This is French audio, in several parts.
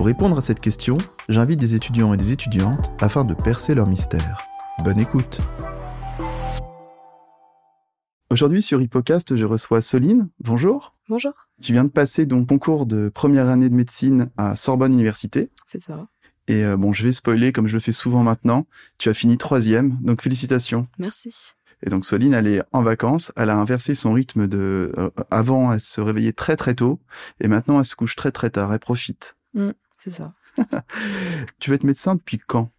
Pour répondre à cette question, j'invite des étudiants et des étudiantes afin de percer leur mystère. Bonne écoute Aujourd'hui sur Hippocast, je reçois Soline. Bonjour. Bonjour. Tu viens de passer ton concours de première année de médecine à Sorbonne Université. C'est ça. Et euh, bon, je vais spoiler comme je le fais souvent maintenant. Tu as fini troisième, donc félicitations. Merci. Et donc Soline, elle est en vacances. Elle a inversé son rythme de. euh, avant, elle se réveillait très très tôt, et maintenant elle se couche très très tard. Elle profite. Mm, c'est ça. Tu veux être médecin depuis quand?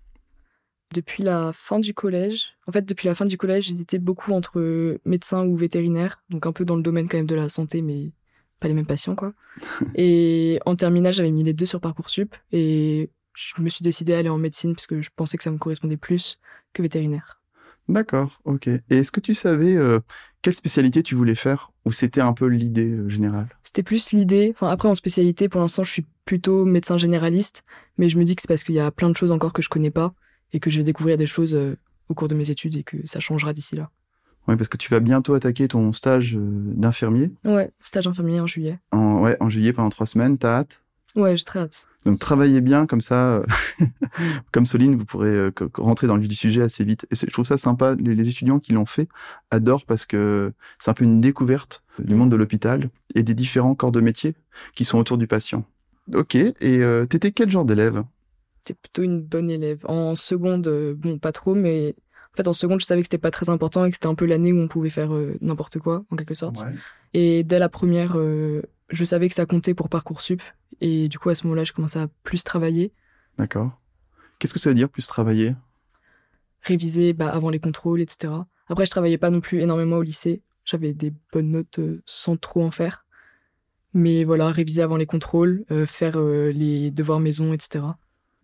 Depuis la fin du collège, en fait, depuis la fin du collège, j'hésitais beaucoup entre médecin ou vétérinaire, donc un peu dans le domaine quand même de la santé, mais pas les mêmes patients, quoi. et en terminale, j'avais mis les deux sur Parcoursup, et je me suis décidée à aller en médecine parce que je pensais que ça me correspondait plus que vétérinaire. D'accord, ok. Et est-ce que tu savais euh, quelle spécialité tu voulais faire, ou c'était un peu l'idée euh, générale? C'était plus l'idée. Enfin, après, en spécialité, pour l'instant, je suis plutôt médecin généraliste, mais je me dis que c'est parce qu'il y a plein de choses encore que je connais pas et que je vais découvrir des choses euh, au cours de mes études et que ça changera d'ici là. Oui, parce que tu vas bientôt attaquer ton stage euh, d'infirmier. Ouais, stage infirmier en juillet. En, ouais, en juillet pendant trois semaines. T'as hâte? Ouais, j'ai très hâte. Donc travaillez bien comme ça, euh, comme Soline, vous pourrez euh, rentrer dans le vif du sujet assez vite. Et je trouve ça sympa. Les, les étudiants qui l'ont fait adorent parce que c'est un peu une découverte du monde de l'hôpital et des différents corps de métier qui sont autour du patient. Ok. Et euh, t'étais quel genre d'élève? T'es plutôt une bonne élève. En seconde, euh, bon, pas trop, mais en fait, en seconde, je savais que c'était pas très important et que c'était un peu l'année où on pouvait faire euh, n'importe quoi, en quelque sorte. Et dès la première, euh, je savais que ça comptait pour Parcoursup. Et du coup, à ce moment-là, je commençais à plus travailler, D'accord. Qu'est-ce que ça veut dire plus travailler? Réviser bah, avant les contrôles, etc. Après, je travaillais pas non plus énormément au lycée. J'avais des bonnes notes euh, sans trop en faire. Mais voilà, réviser avant les contrôles, euh, faire euh, les devoirs maison, etc.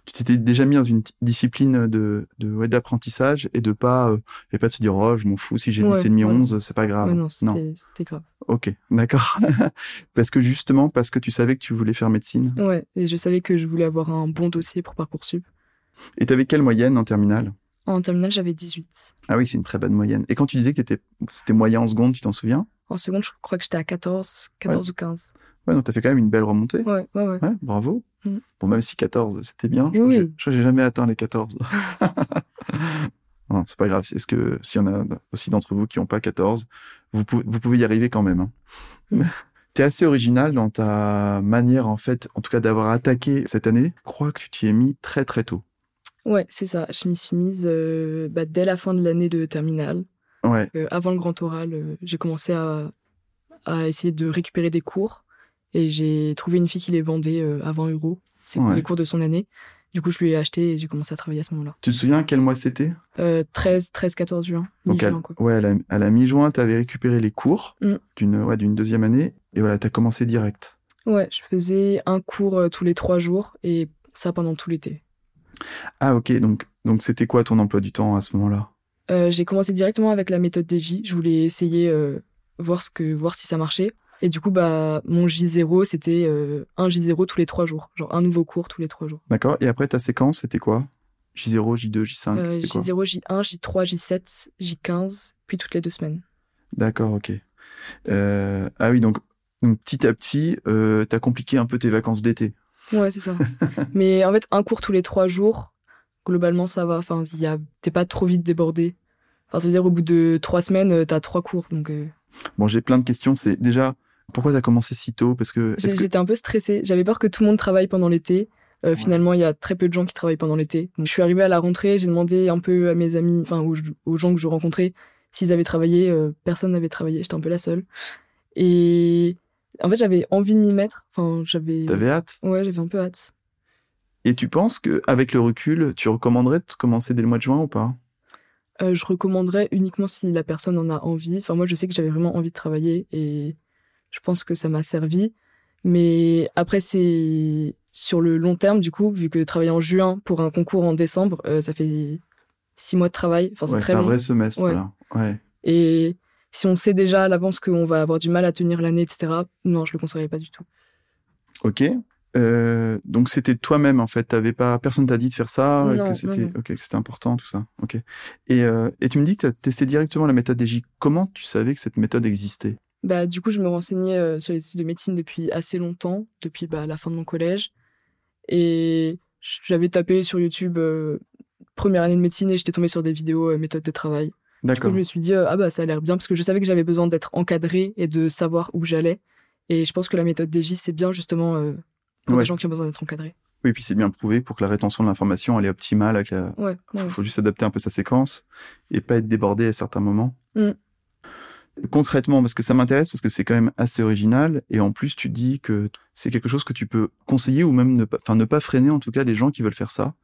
Tu t'étais déjà mis dans une discipline de de- ouais, d'apprentissage et de pas euh, et pas de se dire oh je m'en fous si j'ai Ouais, 10 et demi ouais. 11 c'est pas grave. non, c'était c'était grave. Ok, d'accord. parce que justement, parce que tu savais que tu voulais faire médecine. Ouais, et je savais que je voulais avoir un bon dossier pour Parcoursup. Et t'avais quelle moyenne en terminale? En terminale, j'avais 18. Ah oui, c'est une très bonne moyenne. Et quand tu disais que t'étais- c'était moyen en seconde, tu t'en souviens? En seconde, je crois que j'étais à 14, 14 ou 15. Ouais, donc t'as fait quand même une belle remontée. Ouais, ouais, ouais. Ouais, bravo. Mm. Bon, même si 14, c'était bien. Je Oui, crois que j'ai- jamais atteint les 14. non, c'est pas grave. Est-ce que s'il y en a aussi d'entre vous qui n'ont pas 14, vous, pou- vous pouvez y arriver quand même. hein. Mm. T'es assez original dans ta manière, en fait, en tout cas d'avoir attaqué cette année. Je crois que tu t'y es mis très très tôt. Ouais, c'est ça. Je m'y suis mise euh, bah, dès la fin de l'année de terminale. Ouais, Euh, avant le grand oral, euh, j'ai commencé à, à essayer de récupérer des cours. Et j'ai trouvé une fille qui les vendait euh, à 20 euros. C'est Ouais. les cours de son année. Du coup, je lui ai acheté et j'ai commencé à travailler à ce moment-là. tu te souviens quel mois c'était? Euh, 13, 13, 14 juin. Donc, à, quoi. ouais, à la, à la mi-juin, tu avais récupéré les cours Mm. d'une ouais, deuxième année. Et voilà, tu as commencé direct. Ouais, je faisais un cours euh, tous les trois jours et ça pendant tout l'été. Ah, ok. Donc, donc c'était quoi ton emploi du temps à ce moment-là? Euh, j'ai commencé directement avec la méthode DJ. Je voulais essayer euh, voir ce que voir si ça marchait. Et du coup, bah mon J0 c'était euh, un J0 tous les trois jours, genre un nouveau cours tous les trois jours. D'accord. Et après, ta séquence, c'était quoi? J0, J2, J5, Euh, c'était quoi? J0, J1, J3, J7, J15, puis toutes les deux semaines. D'accord, ok. Euh, ah oui, donc, donc petit à petit, t'as compliqué un peu tes vacances d'été. Ouais, c'est ça. Mais en fait, un cours tous les trois jours, globalement ça va. Enfin, il y a t'es pas trop vite débordé. Enfin, ça veut dire au bout de trois semaines, euh, t'as trois cours. Donc euh, Bon, j'ai plein de questions. C'est déjà, pourquoi t'as commencé si tôt? Parce que, j'étais un peu stressée. J'avais peur que tout le monde travaille pendant l'été. Euh, Ouais. Finalement, il y a très peu de gens qui travaillent pendant l'été. Donc, je suis arrivée à la rentrée, j'ai demandé un peu à mes amis, enfin aux, aux gens que je rencontrais, s'ils avaient travaillé. Euh, personne n'avait travaillé, j'étais un peu la seule. Et en fait, j'avais envie de m'y mettre. Enfin, j'avais. t'avais hâte? Ouais, j'avais un peu hâte. Et tu penses que avec le recul, tu recommanderais de commencer dès le mois de juin ou pas? Euh, je recommanderais uniquement si la personne en a envie. Enfin, moi, je sais que j'avais vraiment envie de travailler et je pense que ça m'a servi. Mais après, c'est sur le long terme, du coup, vu que travailler en juin pour un concours en décembre, euh, ça fait six mois de travail. Enfin, c'est Ouais, très c'est un vrai semestre. Ouais. Et si on sait déjà à l'avance qu'on va avoir du mal à tenir l'année, etc., non, je le conseillerais pas du tout. Ok. Euh, donc c'était toi-même en fait. T'avais pas personne t'a dit de faire ça. et Non, que c'était ok, c'était important tout ça. Ok. Et, euh, et tu me dis que tu as testé directement la méthode DJ. Comment tu savais que cette méthode existait? Bah, du coup, je me renseignais euh, sur les études de médecine depuis assez longtemps, depuis bah, la fin de mon collège. Et j'avais tapé sur YouTube euh, première année de médecine et j'étais tombée sur des vidéos euh, méthodes de travail. Du coup, D'accord. je me suis dit, euh, ah bah ça a l'air bien parce que je savais que j'avais besoin d'être encadrée et de savoir où j'allais. Et je pense que la méthode DJ, c'est bien justement euh, pour Ouais. des gens qui ont besoin d'être encadrés. Oui, puis c'est bien prouvé pour que la rétention de l'information elle est optimale. Avec la... Ouais, ouais. faut, faut juste adapter un peu sa séquence et pas être débordé à certains moments. Mm. Concrètement, parce que ça m'intéresse, parce que c'est quand même assez original, et en plus tu dis que c'est quelque chose que tu peux conseiller ou même ne pas, enfin ne pas freiner en tout cas les gens qui veulent faire ça.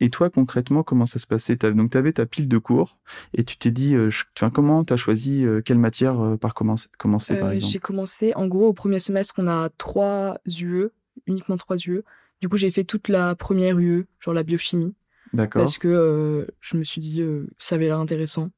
Et toi concrètement, comment ça se passait? Donc tu avais ta pile de cours et tu t'es dit, euh, enfin comment t'as choisi euh, quelle matière euh, par commencer, commencer par Euh, exemple? j'ai commencé, en gros, au premier semestre, on a trois UE, uniquement trois UE. Du coup, j'ai fait toute la première UE, genre la biochimie, D'accord. parce que euh, je me suis dit, euh, ça avait l'air intéressant.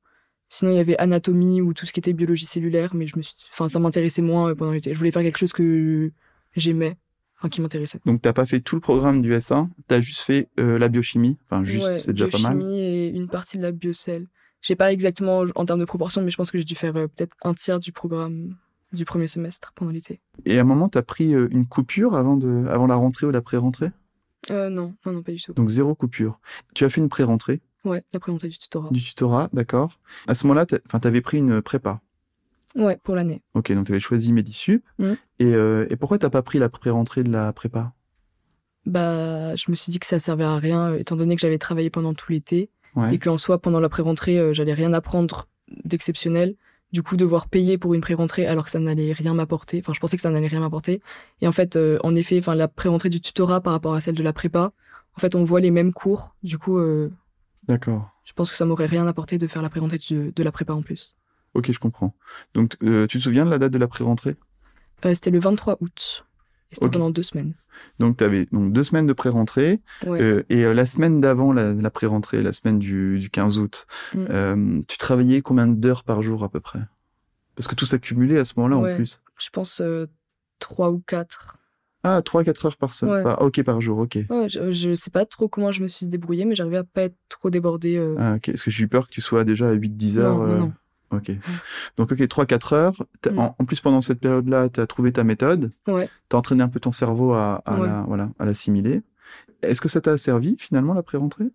Sinon, il y avait anatomie ou tout ce qui était biologie cellulaire, mais je me suis, enfin, ça m'intéressait moins euh, pendant l'été. Je voulais faire quelque chose que j'aimais, enfin, qui m'intéressait. Donc t'as pas fait tout le programme du S1, t'as juste fait euh, la biochimie. Enfin juste, Ouais, c'est déjà pas mal. biochimie et une partie de la biocell. Je sais pas exactement en termes de proportion, mais je pense que j'ai dû faire peut-être un tiers du programme du premier semestre pendant l'été. Et à un moment, t'as pris euh, une coupure avant de, avant la rentrée ou la pré-rentrée? Euh, non, non, non, pas du tout. Donc zéro coupure. Tu as fait une pré-rentrée? Ouais, la présentation du tutorat. du tutorat, d'accord. À ce moment-là, enfin, t'avais pris une prépa? Ouais, pour l'année. Ok, donc t'avais choisi Medisup. Mhm. Et, euh, et pourquoi t'as pas pris la pré-rentrée de la prépa? Bah, je me suis dit que ça servait à rien, euh, étant donné que j'avais travaillé pendant tout l'été Ouais. et qu'en soi, pendant la pré-rentrée, euh, j'allais rien apprendre d'exceptionnel. Du coup, devoir payer pour une pré-rentrée alors que ça n'allait rien m'apporter. Enfin, je pensais que ça n'allait rien m'apporter. Et en fait, euh, en effet, enfin, la pré-rentrée du tutorat par rapport à celle de la prépa, en fait, on voit les mêmes cours. Du coup, euh, D'accord. je pense que ça m'aurait rien apporté de faire la pré-rentrée de, de la prépa en plus. Ok, je comprends. Donc, euh, tu te souviens de la date de la pré-rentrée? C'était le 23 août. Et c'était pendant deux semaines. Donc, t'avais donc deux semaines de pré-rentrée. Ouais. euh, et euh, la semaine d'avant la, la pré-rentrée, la semaine du, du 15 août, Mm. euh, tu travaillais combien d'heures par jour à peu près? Parce que tout s'accumulait à ce moment-là Ouais. en plus. Je pense trois ou quatre. Ah, 3-4 heures par semaine. Ouais. par- ok, par jour, ok. Ouais, je, je sais pas trop comment je me suis débrouillée, mais j'arrivais à pas être trop débordée. euh. Ah, ok. Parce que j'ai eu peur que tu sois déjà à 8-10 heures. non, non, non. Ok. Donc, ok, 3-4 heures. Mm. En, en plus, pendant cette période-là, tu as trouvé ta méthode. Ouais. Tu as entraîné un peu ton cerveau à, à Ouais. la- voilà, à l'assimiler. Est-ce que ça t'a servi finalement la pré-rentrée?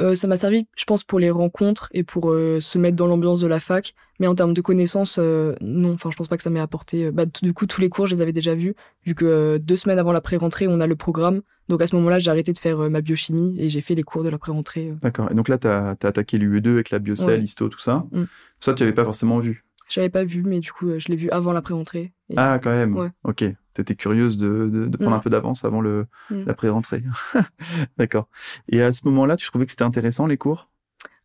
Euh, ça m'a servi, je pense, pour les rencontres et pour euh, se mettre dans l'ambiance de la fac. Mais en termes de connaissances, euh, non. Enfin, je pense pas que ça m'ait apporté. Bah, du coup, tous les cours, je les avais déjà vus, vu que deux semaines avant la pré-rentrée, on a le programme. Donc à ce moment-là, j'ai arrêté de faire ma biochimie et j'ai fait les cours de la pré-rentrée. D'accord. Et donc là, tu as, attaqué l'UE2 avec la biocell, Ouais. histo, tout ça. Mm. Ça, tu n'avais pas forcément vu. J'avais pas vu, mais du coup, euh, je l'ai vu avant la pré-rentrée. Et- Ah, quand même. Ouais. Ok. Tu étais curieuse de, de, de prendre Mm. un peu d'avance avant le, Mm. la pré-rentrée. D'accord. Et à ce moment-là, tu trouvais que c'était intéressant les cours?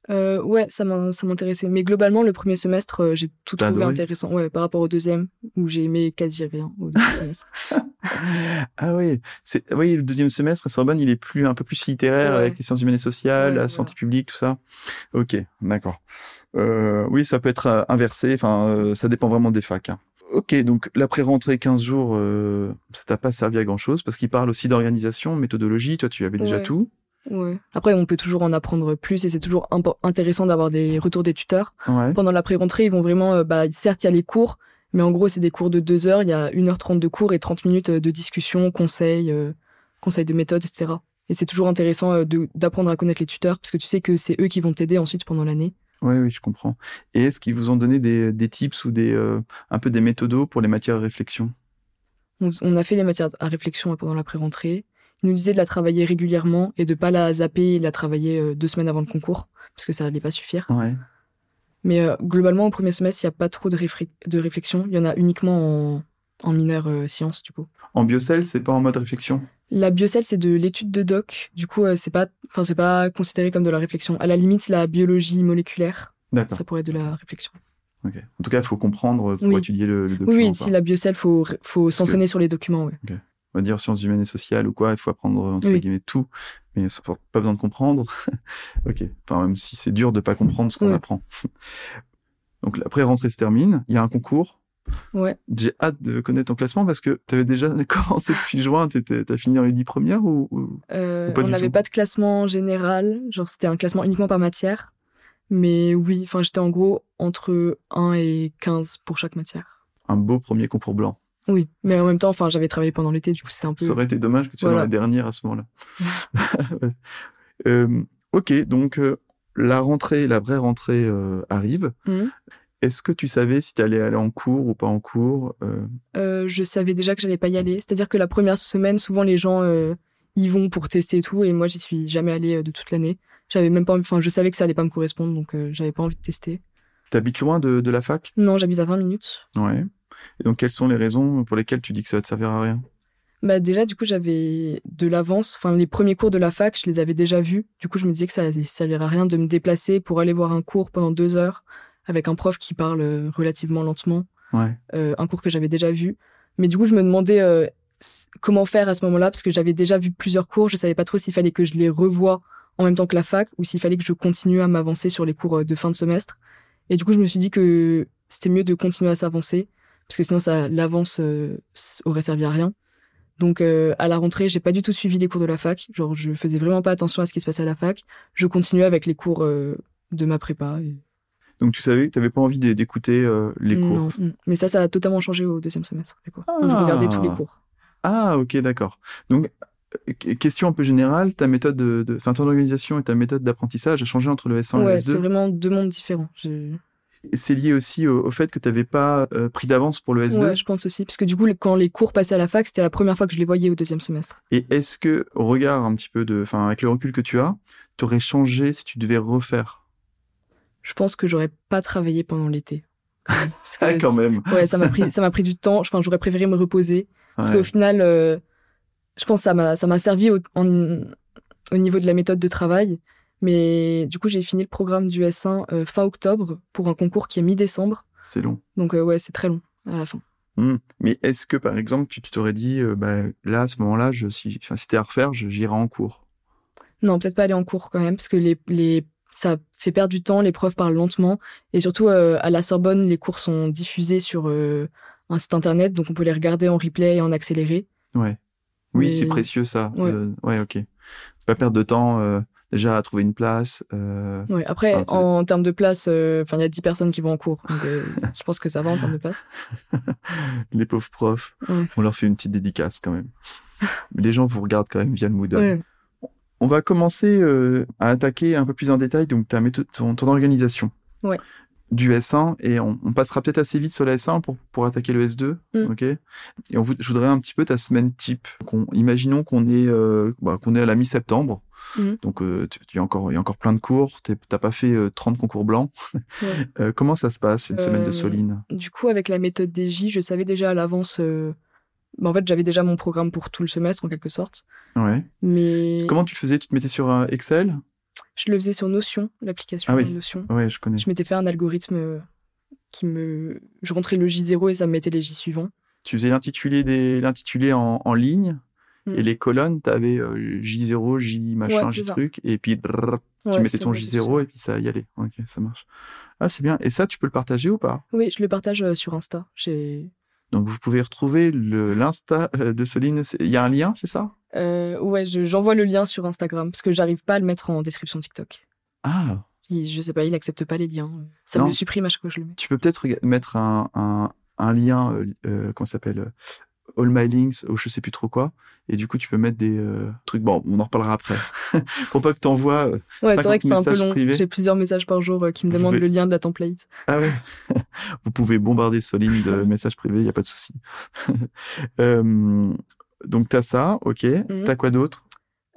Euh, ouais, ça m'in- ça m'intéressait. Mais globalement, le premier semestre, euh, j'ai tout trouvé adoré intéressant. Ouais, par rapport au deuxième, où j'ai aimé quasi rien au deuxième semestre. Ah oui, c'est oui le deuxième semestre à Sorbonne, il est plus un peu plus littéraire Ouais. avec les sciences humaines et sociales, Ouais, la santé publique, tout ça. Ok, d'accord. Euh, oui, ça peut être euh, inversé. Enfin, euh, ça dépend vraiment des facs. hein. Ok, donc l'après-rentrée 15 jours, euh, ça t'a pas servi à grand chose parce qu'il parle aussi d'organisation, méthodologie. Toi, tu avais déjà tout. Ouais. Après, on peut toujours en apprendre plus et c'est toujours intéressant d'avoir des retours des tuteurs. Ouais. Pendant la pré-rentrée, ils vont vraiment, euh, bah, certes, il y a les cours, mais en gros, c'est des cours de deux heures. Il y a 1h30 de cours et 30 minutes euh, de discussion, conseils, euh, conseils de méthode, etc. Et c'est toujours intéressant euh, d'apprendre à connaître les tuteurs parce que tu sais que c'est eux qui vont t'aider ensuite pendant l'année. Oui, oui, je comprends. Et est-ce qu'ils vous ont donné des, des tips ou des euh, un peu des méthodos pour les matières à réflexion? On, on a fait les matières à réflexion pendant la pré-rentrée. Nous disaient de la travailler régulièrement et de pas la zapper et la travailler euh, deux semaines avant le concours parce que ça allait pas suffire. Ouais. Mais euh, globalement, au premier semestre, il n'y a pas trop de, réflexion. Il y en a uniquement en, en mineur euh, sciences, du coup. En biocell, c'est pas en mode réflexion? La biocell, c'est de l'étude de doc. Du coup, euh, c'est pas, c'est pas considéré comme de la réflexion. À la limite, la biologie moléculaire, ça pourrait être de la réflexion. En tout cas, il faut comprendre pour Oui. étudier le, le document. Oui, oui, si la biocell, faut, faut s'entraîner sur les documents, ouais. On va dire sciences humaines et sociales ou quoi, il faut apprendre entre guillemets tout, mais pas besoin de comprendre. ok, enfin même si c'est dur de pas comprendre ce qu'on apprend. Donc la pré-rentrée se termine, il y a un concours. Ouais. J'ai hâte de connaître ton classement parce que tu avais déjà commencé depuis juin, tu as fini dans les dix premières ou, euh, On n'avait pas de classement général, genre c'était un classement uniquement par matière. Mais oui, enfin j'étais en gros entre 1 et 15 pour chaque matière. Un beau premier concours blanc. Oui, mais en même temps, enfin, j'avais travaillé pendant l'été, du coup, c'était un peu. Ça aurait été dommage que tu sois dans la dernière à ce moment-là. euh, ok, donc euh, la rentrée, la vraie rentrée euh, arrive. Mmh. Est-ce que tu savais si tu allais aller en cours ou pas en cours? Je savais déjà que j'allais pas y aller. C'est-à-dire que la première semaine, souvent les gens y vont pour tester et tout, et moi, j'y suis jamais allée de toute l'année. J'avais même pas, enfin, je savais que ça allait pas me correspondre, donc j'avais pas envie de tester. T'habites loin de, de la fac? Non, j'habite à 20 minutes. Ouais. Et donc, quelles sont les raisons pour lesquelles tu dis que ça va te servir à rien? Bah déjà du coup j'avais de l'avance enfin les premiers cours de la fac je les avais déjà vus. Du coup je me disais que ça ne servirait à rien de me déplacer pour aller voir un cours pendant deux heures avec un prof qui parle euh, relativement lentement ouais. euh, un cours que j'avais déjà vu. Mais du coup je me demandais euh, comment faire à ce moment-là parce que j'avais déjà vu plusieurs cours je savais pas trop s'il fallait que je les revoie en même temps que la fac ou s'il fallait que je continue à m'avancer sur les cours de fin de semestre. Et du coup je me suis dit que c'était mieux de continuer à s'avancer parce que sinon ça l'avance euh, aurait servi à rien. Donc euh, à la rentrée, j'ai pas du tout suivi les cours de la fac. Genre je faisais vraiment pas attention à ce qui se passait à la fac. Je continuais avec les cours euh, de ma prépa. Donc tu savais que tu n'avais pas envie d'écouter les cours. Non, mm. mais ça, ça a totalement changé au deuxième semestre. Les cours. je regardais tous les cours. Ah ok d'accord. Donc question un peu générale, ta méthode de, enfin ton organisation et ta méthode d'apprentissage a changé entre le S1 et le S2. Ouais, c'est vraiment deux mondes différents c'est lié aussi au, fait que tu n'avais pas euh, pris d'avance pour le S2 Ouais, je pense aussi. Parce que du coup, quand les cours passaient à la fac, c'était la première fois que je les voyais au deuxième semestre. Et est-ce que, au regard un petit peu de. Enfin, avec le recul que tu as, tu aurais changé si tu devais refaire? Je pense que j'aurais pas travaillé pendant l'été. ah, quand même. Ouais, ça m'a pris, ça m'a pris du temps. Enfin, j'aurais préféré me reposer. Parce qu'au final, euh, je pense que ça m'a, ça m'a servi au, au niveau de la méthode de travail. Mais du coup, j'ai fini le programme du S1 euh, fin octobre pour un concours qui est mi-décembre. C'est long. Donc euh, ouais, c'est très long à la fin. Mmh. Mais est-ce que par exemple, tu t'aurais dit, euh, bah, là, à ce moment-là, je, si, c'était à refaire, j'irai en cours? Non, peut-être pas aller en cours quand même, parce que les, les, ça fait perdre du temps, les profs parlent lentement. Et surtout, à la Sorbonne, les cours sont diffusés sur un site internet, donc on peut les regarder en replay et en accéléré. Ouais. Oui, c'est précieux ça. Ouais. ouais, ok. Pas perdre de temps déjà à trouver une place. Euh... Oui, après, en, termes de place, euh, enfin, il y a 10 personnes qui vont en cours. Donc, euh, je pense que ça va en termes de place. Les pauvres profs, on leur fait une petite dédicace quand même. Mais les gens vous regardent quand même via le Moodle. On va commencer euh, à attaquer un peu plus en détail donc ta méthode, ton, ton organisation. Ouais du S1 et on, passera peut-être assez vite sur la S1 pour, pour attaquer le S2. Mm. Ok? Et on, je voudrais un petit peu ta semaine type. imaginons qu'on est, euh, bah, qu'on est à la mi-septembre. Mm. Donc, euh, il y a encore, y a encore plein de cours. T'as pas fait 30 euh, concours blancs. comment ça se passe une semaine de Soline? Du coup, avec la méthode DJ, je savais déjà à l'avance. Bah, en fait, j'avais déjà mon programme pour tout le semestre en quelque sorte. Ouais. Mais comment tu le faisais? Tu te mettais sur Excel? Je le faisais sur Notion, l'application ah Notion. Oui, je connais. Je m'étais fait un algorithme euh, qui me. Je rentrais le J0 et ça me mettait les J suivants. Tu faisais l'intitulé, des... l'intitulé en, en ligne? Mm. et les colonnes, tu avais euh, J0, J machin, J truc, et puis tu mettais ton J0 et puis ça y allait. Ok, ça marche. Ah, c'est bien. Et ça, tu peux le partager ou pas? Oui, je le partage euh, sur Insta. Donc vous pouvez retrouver l'Insta de Soline. Il y a un lien, c'est ça? Euh, ouais, j'envoie le lien sur Instagram parce que j'arrive pas à le mettre en description TikTok. Ah. je sais pas, il accepte pas les liens. Ça me le supprime à chaque fois que je le mets. Tu peux peut-être mettre un, un, un lien, euh, euh comment s'appelle? euh, All My Links ou je sais plus trop quoi. Et du coup, tu peux mettre des euh, trucs. Bon, on en reparlera après. Pour pas que tu envoies. ouais, c'est vrai que c'est un peu long. J'ai plusieurs messages par jour qui me demandent le lien de la template. Ah ouais. Vous pouvez bombarder Soline de messages privés, il y a pas de souci. euh, donc, tu as ça, ok. Mhm. Tu as quoi d'autre?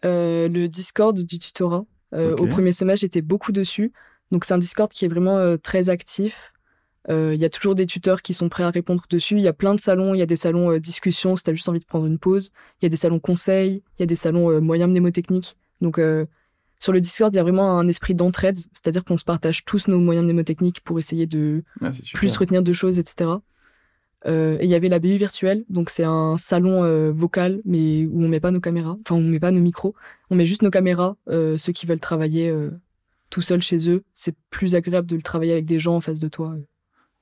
Euh, Le Discord du tutorat. Euh, au premier semestre, j'étais beaucoup dessus. Donc, c'est un Discord qui est vraiment euh, très actif. Il y a toujours des tuteurs qui sont prêts à répondre dessus. Il y a plein de salons. Il y a des salons discussion si tu as juste envie de prendre une pause. Il y a des salons conseils. Il y a des salons moyens mnémotechniques. Donc, sur le Discord, il y a vraiment un esprit d'entraide. C'est-à-dire qu'on se partage tous nos moyens mnémotechniques pour essayer de ah, plus retenir de choses, etc. Euh, et il y avait la BU virtuelle, donc c'est un salon euh, vocal, mais où on met pas nos caméras, enfin on met pas nos micros, on met juste nos caméras. Euh, ceux qui veulent travailler euh, tout seul chez eux, c'est plus agréable de le travailler avec des gens en face de toi.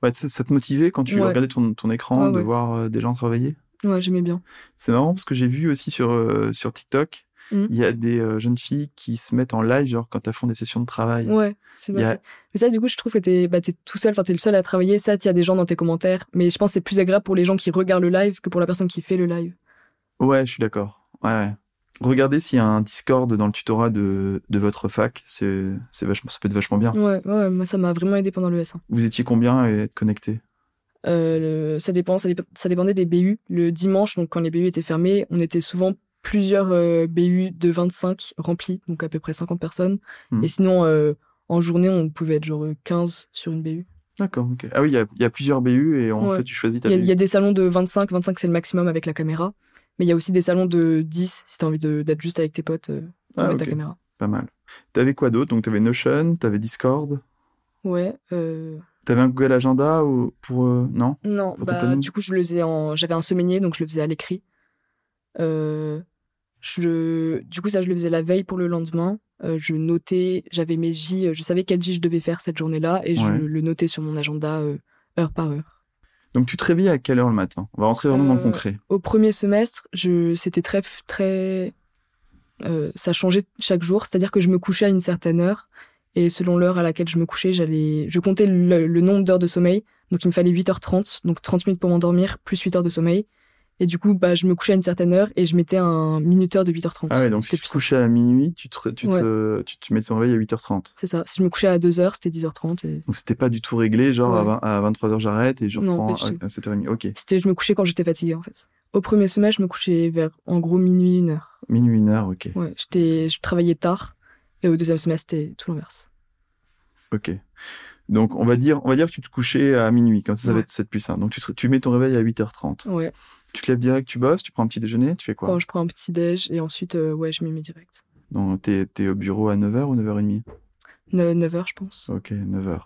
Ouais, ça, ça te motivait quand tu Ouais. regardais ton, ton écran Ouais, de voir euh, des gens travailler? Ouais, j'aimais bien. C'est marrant parce que j'ai vu aussi sur, euh, sur TikTok, Mhm. il y a des euh, jeunes filles qui se mettent en live, genre quand elles font des sessions de travail. Ouais, c'est a- bien. ça. Mais ça, du coup, je trouve que t'es bah, t'es tout seul, enfin t'es le seul à travailler. Ça, il y a des gens dans tes commentaires, mais je pense que c'est plus agréable pour les gens qui regardent le live que pour la personne qui fait le live. Ouais, je suis d'accord. Ouais, ouais. Regardez s'il y a un Discord dans le tutorat de, de votre fac, c'est c'est vachement, ça peut être vachement bien. Ouais, ouais, moi ça m'a vraiment aidé pendant le S1. Vous étiez combien à être connectés? Euh, le- ça dépend, ça, dép- ça dépendait des BU. Le dimanche, donc quand les BU étaient fermés, on était souvent plusieurs euh, BU de 25 remplis, donc à peu près 50 personnes. Mhm. Et sinon, euh, en journée, on pouvait être genre euh, 15 sur une BU. D'accord, ok. Ah oui, il y a, il y a plusieurs BU et en Ouais. fait, tu choisis ta Il y, a, BU. il y a des salons de 25, 25 c'est le maximum avec la caméra. Mais il y a aussi des salons de 10 si t'as envie de- d'être juste avec tes potes, euh, Ah, avec ta caméra. Pas mal. T'avais quoi d'autre? Donc, t'avais Notion, t'avais Discord, Ouais. Euh... t'avais un Google Agenda ou pour. euh, Non? Non, Pour bah, du coup, je le faisais en. J'avais un semainier, donc je le faisais à l'écrit. Euh, je... Du coup, ça, je le faisais la veille pour le lendemain. Euh, je notais, j'avais mes J, je savais quel J je devais faire cette journée-là et Ouais. je le notais sur mon agenda heure par heure. Donc, tu te réveillais à quelle heure le matin? On va rentrer vraiment dans le Euh, concret. Au premier semestre, je... c'était très. très... euh, ça changeait chaque jour, c'est-à-dire que je me couchais à une certaine heure et selon l'heure à laquelle je me couchais, j'allais, je comptais le, le nombre d'heures de sommeil. Donc il me fallait 8h30, donc 30 minutes pour m'endormir, plus 8 heures de sommeil. Et du coup, bah, je me couchais à une certaine heure et je mettais un minuteur de 8h30. Ah ouais, donc si tu te couchais à minuit, tu te, tu te, tu te mets ton réveil à 8h30. C'est ça. Si je me couchais à 2h, c'était 10h30. Et... Donc c'était pas du tout réglé, genre à, Ouais. 20 à 23h j'arrête et je Non, reprends tout. à 7h30. Ok, C'était, je me couchais quand j'étais fatiguée, en fait. Au premier semestre, je me couchais vers, en gros, minuit, une heure. minuit, une heure, ok. Ouais, j'étais, je travaillais tard. Et au deuxième semestre, c'était tout l'inverse. Ok. Donc on va dire, on va dire que tu te couchais à minuit, comme ça, ça va Ouais. être 7 plus 1. Donc tu, te- tu mets ton réveil à 8h30. Ouais. Tu te lèves direct, tu bosses, tu prends un petit déjeuner, tu fais quoi Quand je prends un petit déj et ensuite, euh, ouais, je m'y mets direct. Donc t'es, t'es au bureau à 9h ou 9h30 9h, je pense. Ok, 9h.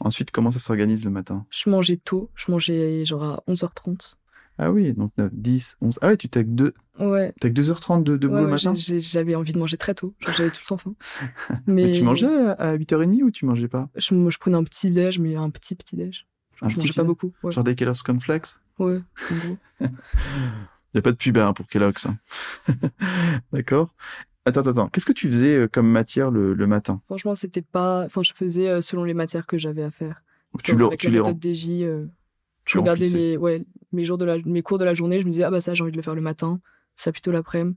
Ensuite, comment ça s'organise le matin Je mangeais tôt. Je mangeais genre à 11h30. Ah oui, donc 9, 10, 11. Ah ouais, tu t'as que, deux- Ouais. t'as que 2h30 de, de boulot Ouais, le matin j'avais envie de manger très tôt. J'avais tout le temps faim. Mais Mais tu mangeais à à 8h30 ou tu mangeais pas je, moi, je prenais un petit déj, mais un petit petit déj. Un je petit mangeais pas beaucoup. Ouais. Genre des Kellogg's Cornflakes ouais, en gros. Il n'y a pas de pub hein, pour Kellogg's. hein. D'accord Attends, attends, attends. Qu'est-ce que tu faisais euh, comme matière le, le matin? Franchement, c'était pas. Enfin, je faisais euh, selon les matières que j'avais à faire. Tu, le- tu les DJ, euh, tu je regardais les, ouais, mes, jours de la, mes cours de la journée. Je me disais, ah bah ça, j'ai envie de le faire le matin. Ça plutôt l'après-midi.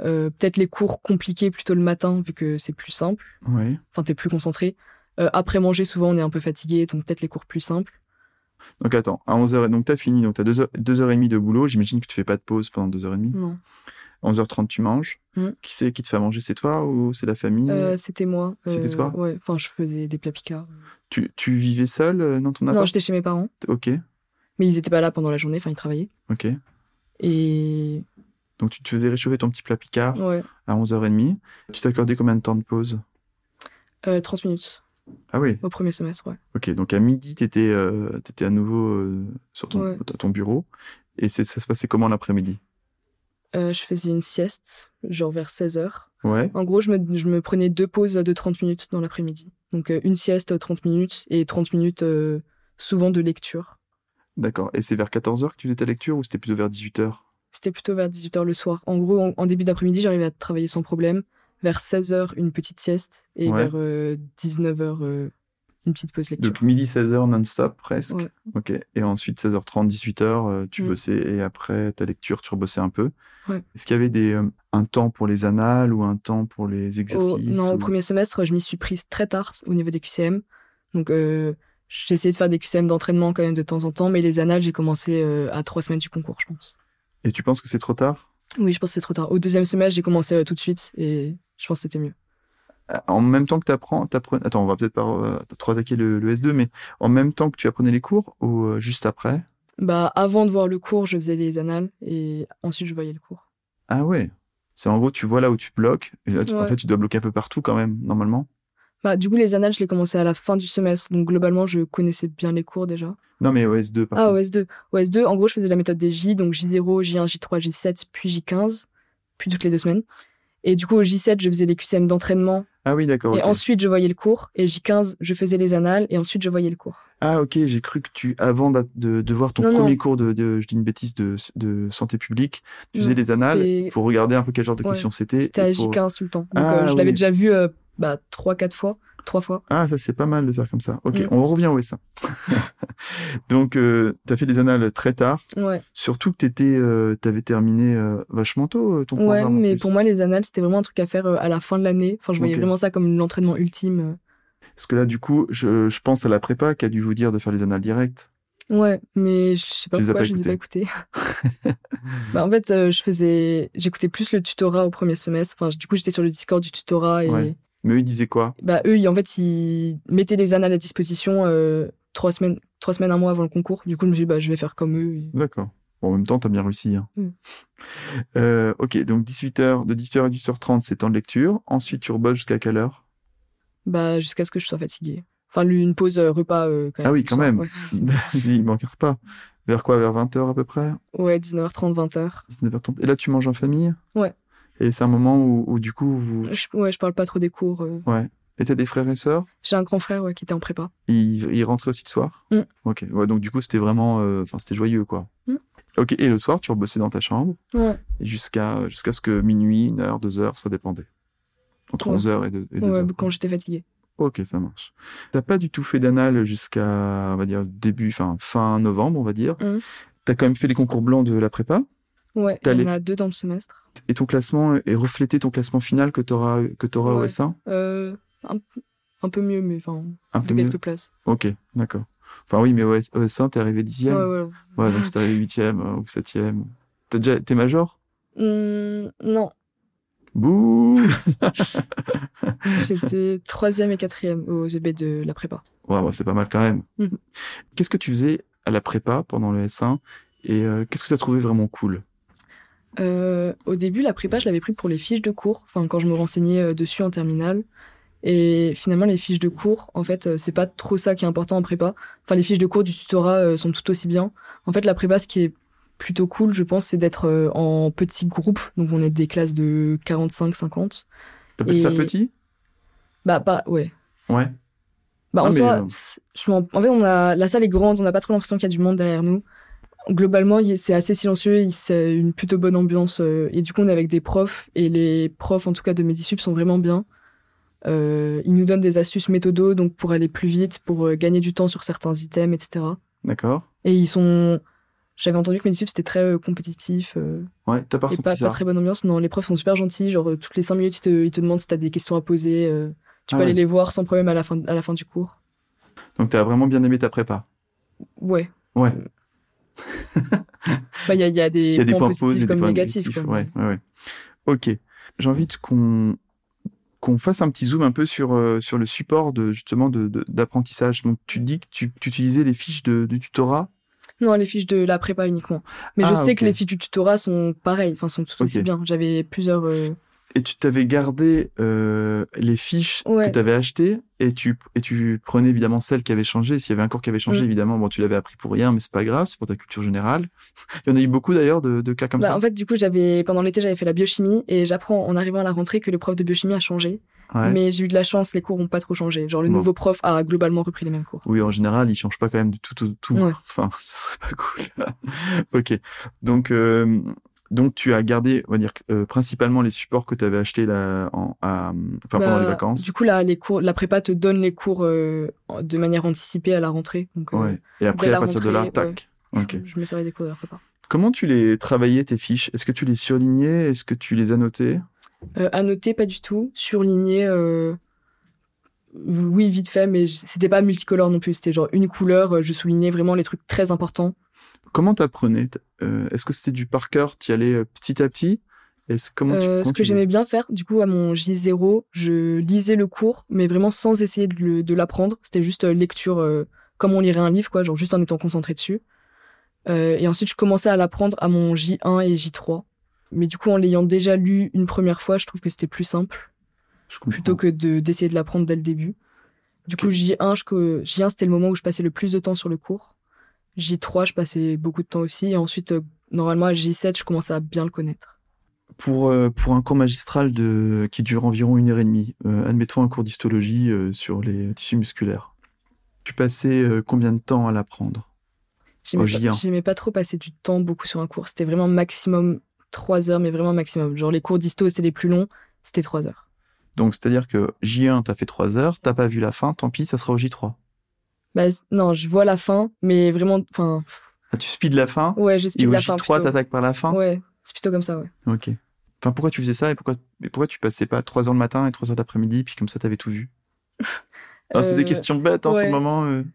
Euh, Peut-être les cours compliqués plutôt le matin, vu que c'est plus simple. Ouais. Enfin, t'es plus concentré. Euh, après manger, souvent, on est un peu fatigué, donc peut-être les cours plus simples. Donc attends, à 11h, donc t'as fini, donc t'as 2h, 2h30 de boulot, j'imagine que tu fais pas de pause pendant 2h30. Non. 11h30 tu manges. Mm. Qui c'est qui te fait à manger? C'est toi ou c'est la famille? Euh, c'était moi. C'était Euh, toi? Ouais, enfin, je faisais des plats picards. tu, tu vivais seul euh, dans ton Non, appart? j'étais chez mes parents, Ok, mais ils étaient pas là pendant la journée, enfin, ils travaillaient. ok. Et Donc tu te faisais réchauffer ton petit plat picard ouais, à 11h30. Tu t'accordais combien de temps de pause? Euh, 30 minutes Ah oui, au premier semestre, ouais. ok. Donc à midi, t'étais euh, t'étais à nouveau euh, sur ton, Ouais. à ton bureau. Et ça se passait comment l'après-midi? Euh, je faisais une sieste, genre vers 16h. Ouais. En gros, je me, je me prenais deux pauses de 30 minutes dans l'après-midi. Donc, euh, une sieste 30 minutes et 30 minutes euh, souvent de lecture. D'accord. Et c'est vers 14h que tu faisais ta lecture ou c'était plutôt vers 18h C'était plutôt vers 18h le soir. En gros, en, en début d'après-midi, j'arrivais à travailler sans problème. Vers 16h, une petite sieste. Et Ouais. vers 19h, une petite pause lecture. Donc midi 16h non-stop presque. Ouais. Ok. Et ensuite 16h30, 18h, euh, tu Mm. bossais et après ta lecture, tu rebossais un peu. Ouais. Est-ce qu'il y avait des, euh, un temps pour les annales ou un temps pour les exercices Au, non, ou- au premier semestre, je m'y suis prise très tard au niveau des QCM. Donc, euh, j'ai essayé de faire des QCM d'entraînement quand même de temps en temps, mais les annales, j'ai commencé euh, à trois semaines du concours, je pense. Et tu penses que c'est trop tard? Oui, je pense que c'est trop tard. Au deuxième semestre, j'ai commencé euh, tout de suite et je pense que c'était mieux. Euh, En même temps que tu apprends, Attends, on va peut-être pas euh, trop attaquer le, le S2, mais en même temps que tu apprenais les cours ou euh, juste après? Bah, avant de voir le cours, je faisais les annales et ensuite je voyais le cours. Ah ouais. C'est en gros, tu vois là où tu bloques. Et là, tu- en fait, tu dois bloquer un peu partout quand même, normalement. Bah, du coup, les annales, je les commençais à la fin du semestre. Donc, globalement, je connaissais bien les cours déjà. Non, mais OS2, par Ah, contre. OS2. OS2, en gros, je faisais la méthode des J. Donc, J0, J1, J3, J7, puis J15. Puis toutes les deux semaines. Et du coup, au J7, je faisais les QCM d'entraînement. Ah oui, d'accord. Et ensuite, je voyais le cours. Et J15, je faisais les annales. Et ensuite, je voyais le cours. Ah ok, j'ai cru que tu, avant de, de voir ton Non, premier non. cours de, de- je dis une bêtise, de, de santé publique, tu faisais les annales pour regarder un peu quel genre de Ouais, questions c'était. C'était à et pour- J15 tout le temps. Donc, Ah, euh, je l'avais déjà vu euh, bah, 3-4 fois. 3 fois. Ah, ça c'est pas mal de faire comme ça. Ok, Mm. on revient au S1. Donc, euh, tu as fait les annales très tard, Ouais. surtout que tu euh, avais terminé euh, vachement tôt euh, ton Ouais, programme. en mais pour moi, les annales, c'était vraiment un truc à faire euh, à la fin de l'année. Enfin, je voyais vraiment ça comme l'entraînement ultime. Parce que là, du coup, je, je pense à la prépa qui a dû vous dire de faire les annales directes. Ouais, mais je sais pas Tu pourquoi je les ai pas écoutés. bah, en fait, je faisais, j'écoutais plus le tutorat au premier semestre. Enfin, du coup, j'étais sur le Discord du tutorat et Ouais. Mais eux, ils disaient quoi? Bah eux, ils- en fait, ils mettaient les annales à disposition euh, trois semaines, trois semaines, un mois avant le concours. Du coup, je me suis dit, bah, je vais faire comme eux. et- D'accord. Bon, en même temps, t'as bien réussi. hein. Mm. Euh, ok, donc 18h, de 18h à 18h30, c'est temps de lecture. Ensuite, tu rebosses jusqu'à quelle heure? Bah, jusqu'à ce que je sois fatiguée. Enfin, une pause euh, repas. euh, quand Ah même, oui, quand soir. même. Ouais, Il manque pas. Vers quoi? Vers 20h à peu près? Ouais, 19h30, 20h. 19h30. Et là, tu manges en famille? Ouais. Et c'est un moment où, où, du coup, vous. Je, ouais, je parle pas trop des cours. euh. Ouais. Et t'as des frères et sœurs? J'ai un grand frère ouais, qui était en prépa. ils, ils rentraient aussi le soir? Mm. Ok. Ouais, donc du coup, c'était vraiment. euh, Enfin, c'était joyeux, quoi. Mm. Ok, et le soir, tu rebossais dans ta chambre? Ouais. jusqu'à jusqu'à ce que minuit, une heure, deux heures, ça dépendait. Entre Ouais. 11h et 2 et deux Ouais, heures, quand j'étais fatiguée. Ok, ça marche. T'as pas du tout fait d'anal jusqu'à, on va dire, début, enfin, fin novembre, on va dire. Mhm. T'as quand même fait les concours blancs de la prépa? Ouais, il y en a deux dans le semestre. Et ton classement est reflété ton classement final que t'auras, que t'auras au Ouais. S1 Euh, un, un peu mieux, mais enfin, Un peu mieux. quelques places. Ok, d'accord. Enfin, oui, mais au, S- au S1, t'es arrivé Ouais, dixième. voilà. Ouais, donc c'était arrivé huitième euh, ou septième. T'as déjà, t'es major? Hum, non, Bouh j'étais troisième et quatrième aux EB de la prépa. Ouais, ouais, c'est pas mal quand même. Mhm. Qu'est-ce que tu faisais à la prépa pendant le S1 et euh, qu'est-ce que t'as trouvé vraiment cool? Euh, au début, la prépa, je l'avais pris pour les fiches de cours, enfin, quand je me renseignais euh, dessus en terminale. Et finalement, les fiches de cours, en fait, euh, c'est pas trop ça qui est important en prépa. Enfin, les fiches de cours du tutorat euh, sont tout aussi bien. En fait, la prépa, ce qui est plutôt cool, je pense, c'est d'être euh, en petits groupes. Donc, on est des classes de 45-50. T'appelles ça Et- petit? Bah, pas, ouais. Ouais. Bah, Ah, en soi, je m'en- en fait, on a, la salle est grande, on n'a pas trop l'impression qu'il y a du monde derrière nous. Globalement, c'est assez silencieux, il- c'est une plutôt bonne ambiance. et du coup, on est avec des profs, et les profs, en tout cas de Medisup, sont vraiment bien. Euh, ils nous donnent des astuces méthodo, donc pour aller plus vite, pour euh, gagner du temps sur certains items, etc. D'accord. Et ils sont. J'avais entendu que Medisup, c'était très euh, compétitif. euh, Ouais, t'as pas et pas, ça pas très bonne ambiance. Non, les profs sont super gentils. Genre, toutes les 5 minutes, ils te, ils te demandent si t'as des questions à poser. tu Ah peux ouais. aller les voir sans problème à la fin, à la fin du cours. Donc t'as vraiment bien aimé ta prépa. Ouais. Ouais. Bah, il y a, il y a des Il y a des points positifs comme négatifs. négatifs. Ouais, ouais, ouais. Ok. J'ai envie qu'on qu'on fasse un petit zoom un peu sur euh, sur le support de justement de de- d'apprentissage. Donc tu dis que tu, tu utilisais les fiches de, du tutorat? Non, les fiches de la prépa uniquement. Mais je Ah, sais que les fiches du tutorat sont pareilles, enfin sont tout aussi bien. J'avais plusieurs. euh, Et tu t'avais gardé euh, les fiches Ouais. que tu avais achetées et tu, et tu prenais évidemment celles qui avaient changé. S'il y avait un cours qui avait changé, Mm. évidemment, bon, tu l'avais appris pour rien, mais c'est pas grave, c'est pour ta culture générale. Il y en a eu beaucoup d'ailleurs de, de cas comme Bah, ça. en fait, du coup, j'avais pendant l'été, j'avais fait la biochimie et j'apprends en arrivant à la rentrée que le prof de biochimie a changé. Ouais. Mais j'ai eu de la chance, les cours ont pas trop changé. Genre le Bon. nouveau prof a globalement repris les mêmes cours. Oui, en général, ils changent pas quand même du tout, tout, tout. Ouais. Enfin, ça serait pas cool. ok. Donc, euh, donc tu as gardé, on va dire, euh, principalement les supports que tu avais achetés là, en, à- enfin, pendant Bah, les vacances. Du coup, là, les cours, la prépa te donne les cours euh, de manière anticipée à la rentrée. Donc, euh, ouais. Et après, à partir de là, rentrée, tac. Je, je me servais des cours de la prépa. Comment tu les travaillais, tes fiches? Est-ce que tu les surlignais? Est-ce que tu les annotais? Euh, à noter, pas du tout. Surligné, euh, oui, vite fait, mais c'était pas multicolore non plus. C'était genre une couleur. Je soulignais vraiment les trucs très importants. Comment t'apprenais Euh, Est-ce que c'était du par cœur Tu y allais euh, petit à petit? Est-ce comment tu, Euh, ce que j'aimais bien faire, du coup, à mon J0, je lisais le cours, mais vraiment sans essayer de, l'apprendre. C'était juste euh, lecture euh, comme on lirait un livre, quoi, genre juste en étant concentré dessus. Euh, et ensuite, je commençais à l'apprendre à mon J1 et J3. Mais du coup, en l'ayant déjà lu une première fois, je trouve que c'était plus simple. Je plutôt que de d'essayer de l'apprendre dès le début. Du coup, J1, je, J1 c'était le moment où je passais le plus de temps sur le cours. J3, je passais beaucoup de temps aussi. Et ensuite, euh, normalement, à J7, je commençais à bien le connaître. Pour, euh, pour un cours magistral de, qui dure environ une heure et demie, euh, admettons un cours d'histologie euh, sur les tissus musculaires, tu passais euh, combien de temps à l'apprendre? J'aimais Au pas, J1. j'aimais pas trop passer du temps beaucoup sur un cours. C'était vraiment maximum 3 heures, mais vraiment maximum. Genre les cours d'histo, c'est les plus longs, c'était 3 heures. Donc, c'est-à-dire que J1, t'as fait 3 heures, t'as pas vu la fin, tant pis, ça sera au J3. Bah, non, je vois la fin, mais vraiment, enfin, Ah, tu speed la fin, ouais, je et speed au la fin J3, plutôt. t'attaques par la fin? Ouais, c'est plutôt comme ça, ouais. Ok. Enfin, pourquoi tu faisais ça et pourquoi, et pourquoi tu passais pas 3 heures le matin et 3 heures l'après-midi, puis comme ça, t'avais tout vu? Alors, C'est des Euh, questions bêtes en ce ouais. moment. euh.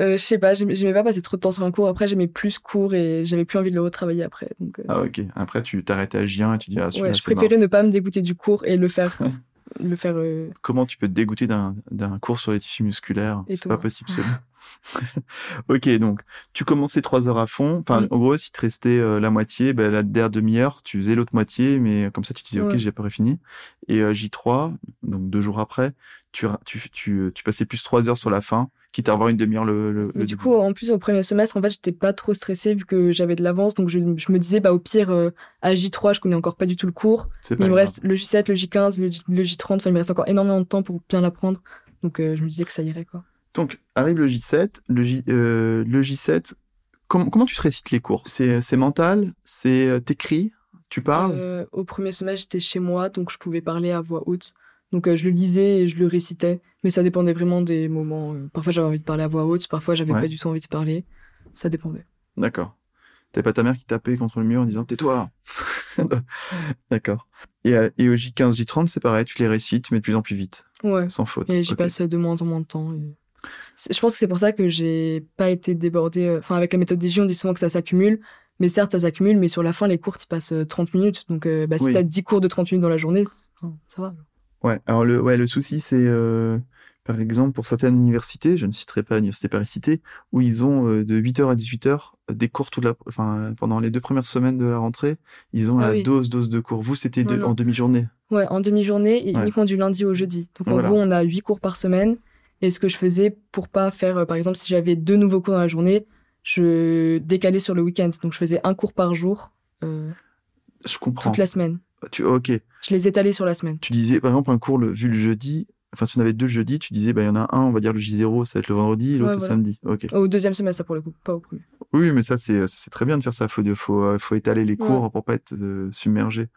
Euh, je sais pas, j'aimais pas passer trop de temps sur un cours. Après, j'aimais plus cours et j'avais plus envie de le retravailler après. Donc, euh, Ah, ok. Après, tu t'arrêtais à J1 et tu dis, ah, ouais, je préférais ne pas me dégoûter du cours et le faire, le faire. euh, Comment tu peux te dégoûter d'un d'un cours sur les tissus musculaires? C'est pas possible, c'est ok, donc tu commençais 3 heures à fond. Enfin, en gros, si te restait euh, la moitié, ben, la dernière demi-heure, tu faisais l'autre moitié, mais comme ça, tu disais, ok, j'ai pas fini. Et euh, J3, donc deux jours après, tu, tu, tu, tu passais plus 3 heures sur la fin, quitte à avoir une demi-heure le, le, du début. coup, en plus, au premier semestre, en fait, j'étais pas trop stressée vu que j'avais de l'avance. Donc, je, je me disais, bah, au pire, euh, à J3, je connais encore pas du tout le cours. Mais il me grave. reste le J7, le J15, le, J, le J30. Enfin, il me reste encore énormément de temps pour bien l'apprendre. Donc, euh, je me disais que ça irait, quoi. Donc, arrive le J7. Le, J, euh, le J7, com- comment tu te récites les cours? C'est mental? C'est euh, t'écris? Tu parles? Euh, au premier semestre, j'étais chez moi, donc je pouvais parler à voix haute. Donc, euh, je le lisais et je le récitais. Mais ça dépendait vraiment des moments. euh. Parfois, j'avais envie de parler à voix haute. Parfois, j'avais Ouais. pas du tout envie de parler. Ça dépendait. D'accord. T'avais pas ta mère qui tapait contre le mur en disant tais-toi. D'accord. Et, euh, et au J15, J30, c'est pareil, tu les récites, mais de plus en plus vite, Ouais. sans faute. Et j'y Ok. passe de moins en moins de temps. et- Je pense que c'est pour ça que j'ai pas été débordée. Enfin, avec la méthode des J, on dit souvent que ça s'accumule. Mais certes, ça s'accumule, mais sur la fin, les cours, tu passes euh, 30 minutes. Donc, euh, bah, si Oui. t'as 10 cours de 30 minutes dans la journée, ça va. Ouais, alors le, ouais, le souci, c'est, euh, par exemple, pour certaines universités, je ne citerai pas l'université Paris-Cité, où ils ont euh, de 8h à 18h des cours toute la, enfin, pendant les deux premières semaines de la rentrée, ils ont Ah la oui. dose, dose de cours. Vous, c'était de- en demi-journée. Ouais, en demi-journée et Ouais. uniquement du lundi au jeudi. Donc, en Voilà. gros, on a 8 cours par semaine. Et ce que je faisais pour pas faire, euh, par exemple, si j'avais deux nouveaux cours dans la journée, je décalais sur le week-end. Donc, je faisais un cours par jour euh, Je comprends. toute la semaine. Tu, ok. Je les étalais sur la semaine. Tu disais, par exemple, un cours, le, vu le jeudi, enfin, si on avait deux le jeudi, tu disais, bah, il y en a un, on va dire le J0, ça va être le vendredi, l'autre Ouais, le samedi. Ok. Au deuxième semestre, ça, pour le coup, pas au premier. Oui, mais ça, c'est, très bien de faire ça. Faut, faut, euh, faut étaler les Ouais. cours pour pas être euh, submergé.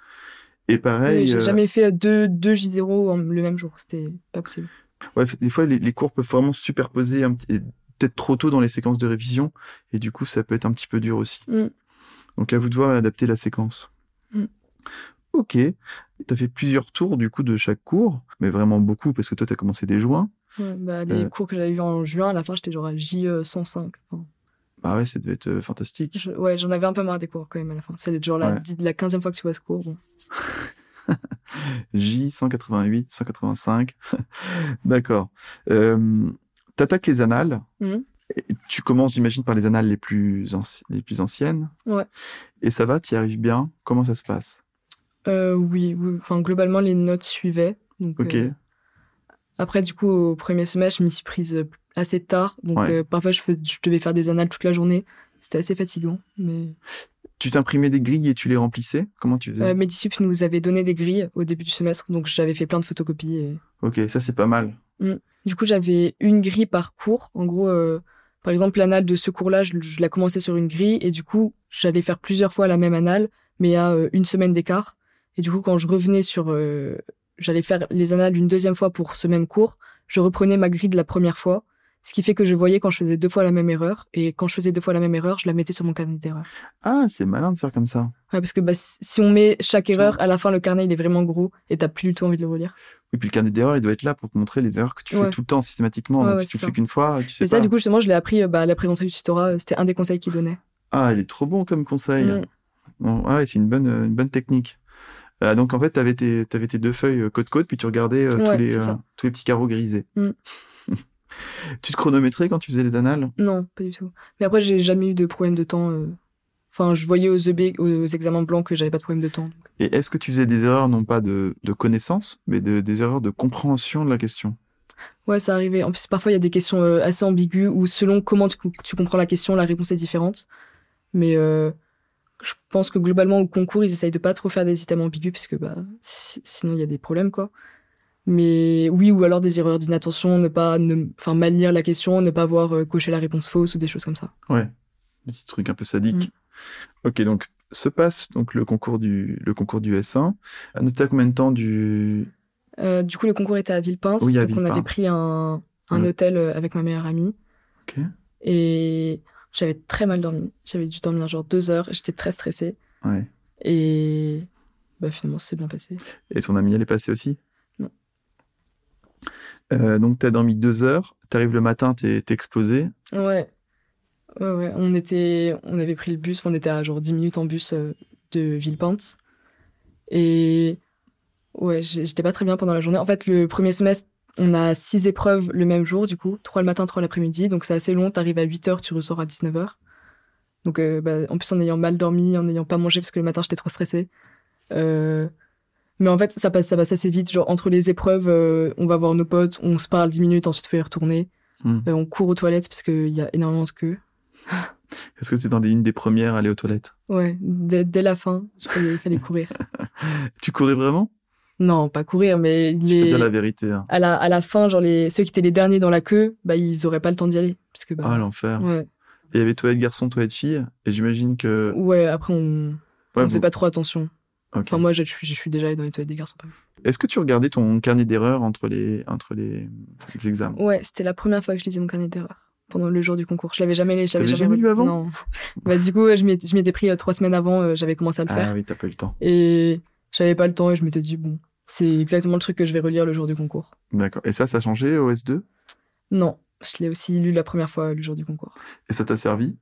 Et Oui, pareil, j'ai euh, jamais fait deux, deux J0 en- le même jour. C'était pas possible. ouais, des fois, les, les cours peuvent vraiment se superposer un petit- et peut-être trop tôt dans les séquences de révision. Et du coup, ça peut être un petit peu dur aussi. Mm. Donc, à vous de voir et adapter la séquence. Mm. Ok. Tu as fait plusieurs tours, du coup, de chaque cours. Mais vraiment beaucoup, parce que toi, tu as commencé dès juin. Ouais, bah, les Euh. cours que j'avais vus en juin, à la fin, j'étais genre à J105. Enfin, Bah ouais, ça devait être euh, fantastique. je- ouais, j'en avais un peu marre des cours quand même à la fin. C'est genre la, Ouais. la 15e fois que tu vois ce cours. Bon. J 188, 185. D'accord. Euh, T'attaques les annales. Et Tu commences, j'imagine, par les annales les plus, les plus anciennes. Ouais. Et ça va, t'y arrives bien. Comment ça se passe? Euh, oui, oui. Enfin, globalement, les notes suivaient. Donc, Ok. euh, après, du coup, au premier semestre, je m'y suis prise euh, assez tard. Donc, Ouais. euh, parfois, je, fais- je devais faire des annales toute la journée. C'était assez fatigant. Mais Tu t'imprimais des grilles et tu les remplissais? Comment tu faisais? Medisup nous avait donné des grilles au début du semestre. Donc, j'avais fait plein de photocopies. Et... Ok, ça c'est pas mal. Du coup, j'avais une grille par cours. En gros, par exemple, l'annale de ce cours-là, je, je la commençais sur une grille et du coup, j'allais faire plusieurs fois la même annale, mais à une semaine d'écart. Et du coup, quand je revenais sur, euh, j'allais faire les annales une deuxième fois pour ce même cours, je reprenais ma grille de la première fois, ce qui fait que je voyais quand je faisais deux fois la même erreur et quand je faisais deux fois la même erreur, je la mettais sur mon carnet d'erreur. Ah, c'est malin de faire comme ça. Ouais, parce que bah, si on met chaque erreur, à la fin, le carnet il est vraiment gros et t'as plus du tout envie de le relire. Et puis le carnet d'erreurs, il doit être là pour te montrer les erreurs que tu fais tout le temps systématiquement. Ouais, Donc si tu le fais qu'une fois, tu sais Mais pas. ça, du coup, justement, je l'ai appris euh, bah, à la présentation du tutorat. euh, C'était un des conseils qu'il donnait. Ah, il est trop bon comme conseil. Mm. Bon, ah ouais, c'est une bonne, une bonne technique. Euh, donc en fait, tes, t'avais tes deux feuilles euh, côte-côte, puis tu regardais euh, tous, les, euh, tous petits carreaux grisés. Mm. tu te chronométrais quand tu faisais les annales? Non, pas du tout. Mais après, j'ai jamais eu de problème de temps. Enfin, je voyais aux EB, aux examens blancs, que j'avais pas de problème de temps. donc. Et est-ce que tu faisais des erreurs, non pas de, de connaissance, mais de, des erreurs de compréhension de la question? Ouais, ça arrivait. En plus, parfois, il y a des questions assez ambiguës où, selon comment tu, tu, comprends la question, la réponse est différente. Mais je pense que globalement, au concours, ils essayent de pas trop faire des items ambigus, parce que bah, sinon, il y a des problèmes, quoi. Mais oui, ou alors des erreurs d'inattention, ne pas, enfin, mal lire la question, ne pas avoir euh, coché la réponse fausse ou des choses comme ça. Ouais, des petits trucs un peu sadiques. Mm. Ok, donc se passe donc le concours du le concours du S1. À noter à combien de temps du euh, Du coup, le concours était à Villepinte. Oui, à donc on avait pris un, un hôtel euh, avec ma meilleure amie. Ok. Et j'avais très mal dormi. J'avais dû dormir genre deux heures. J'étais très stressée. Ouais. Et bah finalement, c'est bien passé. Et ton amie, elle est passée aussi? Non. Euh, donc, t'as dormi deux heures. T'arrives le matin, t'es explosé. Ouais. Ouais, ouais. On, était, on avait pris le bus, on était à genre 10 minutes en bus euh, de Villepinte. Et ouais, j'étais pas très bien pendant la journée. En fait, le premier semestre, on a six épreuves le même jour, du coup, trois le matin, trois l'après-midi. Donc c'est assez long. T'arrives à 8 heures, tu ressors à 19 heures. Donc euh, bah, en plus, en ayant mal dormi, en n'ayant pas mangé parce que le matin, j'étais trop stressée. Euh, mais en fait, ça passe, ça passe assez vite. Genre, entre les épreuves, on va voir nos potes, on se parle 10 minutes, ensuite, il faut y retourner. Hmm. on court aux toilettes parce qu'il y a énormément de queue. Est-ce que tu es dans une des premières à aller aux toilettes? Ouais, dès, la fin, il fallait courir. tu courais vraiment? Non, pas courir, mais tu les... dire la vérité. Hein. À la à la fin, genre les ceux qui étaient les derniers dans la queue, bah ils auraient pas le temps d'y aller parce que bah, ah l'enfer. Ouais. il y avait toilette garçon, toilette fille, et j'imagine que. Ouais, après on on faisait pas trop attention. Enfin moi je suis je suis déjà allé dans les toilettes des garçons. Est-ce que tu regardais ton carnet d'erreurs entre les entre les, les examens? Ouais, c'était la première fois que je lisais mon carnet d'erreurs pendant le jour du concours. Je l'avais jamais, je l'avais jamais, lu avant? Non. bah, du coup, je m'étais pris euh, trois semaines avant, euh, j'avais commencé à le faire. Ah oui, t'as pas eu le temps. Et j'avais pas le temps et je m'étais dit bon, c'est exactement le truc que je vais relire le jour du concours. D'accord. Et ça, ça a changé au S2 Non, je l'ai aussi lu la première fois le jour du concours. Et ça t'a servi?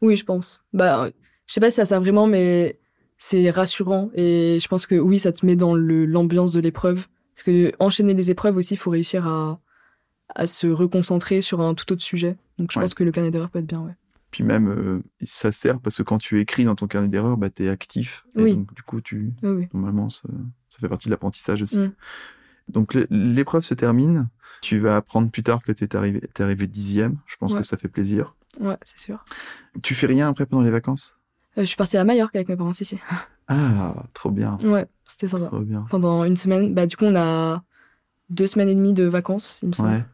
Oui, je pense. Bah, je sais pas si ça sert vraiment, mais c'est rassurant et je pense que oui, ça te met dans l'ambiance de l'épreuve. Parce que enchaîner les épreuves aussi, il faut réussir à, à se reconcentrer sur un tout autre sujet. Donc je pense que le carnet d'erreurs peut être bien, ouais. Puis même, euh, ça sert parce que quand tu écris dans ton carnet d'erreurs, bah, tu es actif. Et oui. donc, du coup, tu... Oui, normalement, ça, fait partie de l'apprentissage aussi. Mm. Donc l'épreuve se termine. Tu vas apprendre plus tard que tu es arrivé, es arrivé dixième. Je pense que ça fait plaisir. Ouais, c'est sûr. Tu fais rien après pendant les vacances? Euh, Je suis partie à Majorque avec mes parents ici. Ah, trop bien. Ouais, c'était sympa. Trop bien. Pendant une semaine. Bah, du coup, on a deux semaines et demie de vacances, il me semble. Ouais.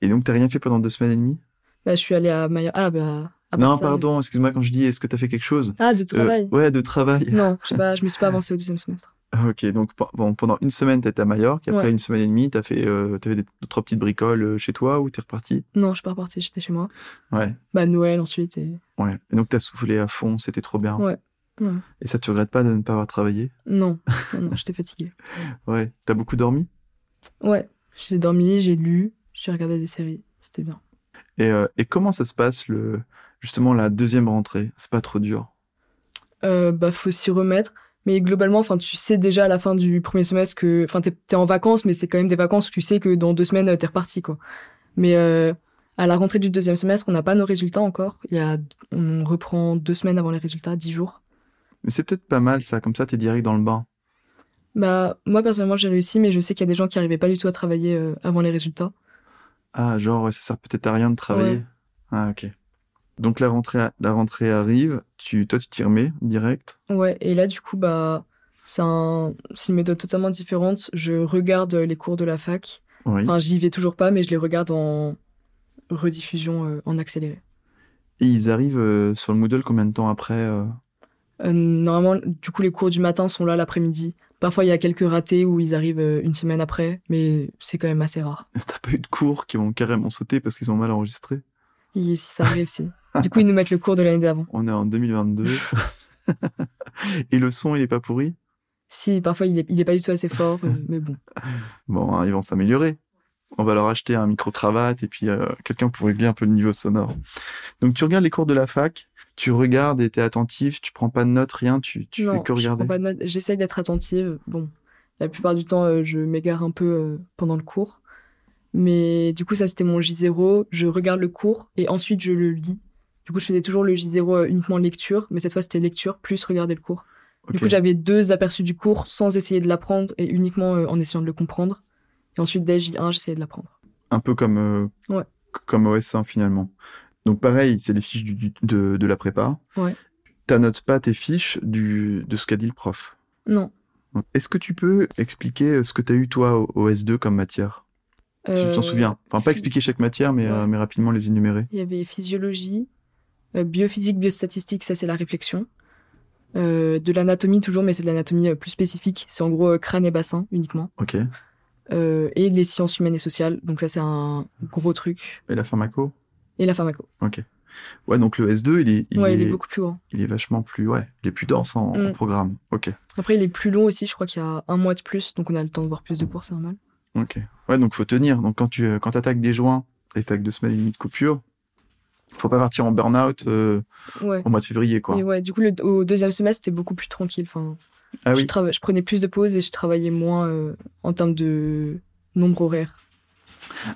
Et donc, t'as rien fait pendant deux semaines et demie? Bah, je suis allée à Majorque. Ah, bah. non, pardon, excuse-moi quand je dis est-ce que tu as fait quelque chose? Ah, de travail. Euh, ouais, de travail. Non, je sais pas, je me suis pas avancée au deuxième semestre. Ok, donc bon, pendant une semaine, tu étais à Majorque, et après une semaine et demie, tu as fait, euh, fait des, trois petites bricoles euh, chez toi ou tu es reparti? Non, je suis pas reparti, j'étais chez moi. Ouais. Bah, Noël ensuite. Et... Ouais, et donc tu as soufflé à fond, c'était trop bien. Ouais. ouais. Et ça, tu regrettes pas de ne pas avoir travaillé? Non, non, non j'étais fatiguée. ouais, t'as beaucoup dormi? Ouais, j'ai dormi, j'ai lu, j'ai regardé des séries, c'était bien. Euh, et, comment ça se passe, le, justement, la deuxième rentrée? C'est pas trop dur euh, Bah, faut s'y remettre. Mais globalement, enfin, tu sais déjà à la fin du premier semestre que, enfin, t'es es en vacances, mais c'est quand même des vacances où tu sais que dans deux semaines, t'es reparti, quoi. Mais euh, à la rentrée du deuxième semestre, on n'a pas nos résultats encore. Il y a, on reprend deux semaines avant les résultats, dix jours. Mais c'est peut-être pas mal, ça. Comme ça, t'es direct dans le bain. Bah, moi, personnellement, j'ai réussi, mais je sais qu'il y a des gens qui arrivaient pas du tout à travailler euh, avant les résultats. Ah, genre, ça sert peut-être à rien de travailler. Ah, ok. Donc la rentrée, la rentrée arrive, tu, toi tu t'y remets direct? Ouais, et là du coup, bah, c'est un, une méthode totalement différente. Je regarde les cours de la fac. Enfin, j'y vais toujours pas, mais je les regarde en rediffusion euh, en accéléré. Et ils arrivent euh, sur le Moodle combien de temps après euh? Normalement, du coup, les cours du matin sont là l'après-midi. Parfois, il y a quelques ratés où ils arrivent une semaine après, mais c'est quand même assez rare. T'as pas eu de cours qui vont carrément sauter parce qu'ils ont mal enregistré? Si ça arrive, si. Du coup, ils nous mettent le cours de l'année d'avant. On est en 2022. Et le son, il est pas pourri? Si, parfois, il est, il est pas du tout assez fort, euh, mais bon. Bon, hein, ils vont s'améliorer. On va leur acheter un micro-cravate et puis euh, quelqu'un pour régler un peu le niveau sonore. Donc, tu regardes les cours de la fac tu regardes et t'es attentif, tu prends pas de notes, rien, tu, tu fais que regarder. Je prends pas de notes, j'essaye d'être attentive. Bon, la plupart du temps, euh, je m'égare un peu euh, pendant le cours. Mais du coup, ça c'était mon J0. Je regarde le cours et ensuite je le lis. Du coup, je faisais toujours le J0 euh, uniquement lecture, mais cette fois c'était lecture plus regarder le cours. Du coup, j'avais deux aperçus du cours sans essayer de l'apprendre et uniquement euh, en essayant de le comprendre. Et ensuite, dès J1, j'essayais de l'apprendre. Un peu comme, euh, Ouais. comme OS1 finalement. Donc pareil, c'est les fiches du- du- de, de la prépa. Ouais. T'annotes pas tes fiches du, de ce qu'a dit le prof? Non. Est-ce que tu peux expliquer ce que tu as eu toi au, au S2 comme matière? Si tu t'en souviens. Enfin, pas expliquer chaque matière, mais, Ouais. mais rapidement les énumérer. Il y avait physiologie, biophysique, biostatistique, ça c'est la réflexion. Euh, de l'anatomie toujours, mais c'est de l'anatomie euh, plus spécifique. C'est en gros euh, crâne et bassin uniquement. Ok. Euh, et les sciences humaines et sociales. Donc ça c'est un gros truc. Et la pharmaco? Et la pharmaco. Ouais, donc le S2, il est, il ouais, est, il est beaucoup plus grand. il est vachement plus, ouais, il est plus dense en, en Mm. programme. Ok. Après il est plus long aussi, je crois qu'il y a un mois de plus, donc on a le temps de voir plus de cours, c'est normal. Ok. Ouais, donc faut tenir. Donc quand tu euh, quand attaques des joints et t'as que deux semaines et demie de coupure, faut pas partir en burn-out euh, Ouais. au mois de février, quoi. Et ouais, du coup, le, au deuxième semestre, c'était beaucoup plus tranquille. Enfin, Ah je, oui. trava- je prenais plus de pauses et je travaillais moins euh, en termes de nombre horaire.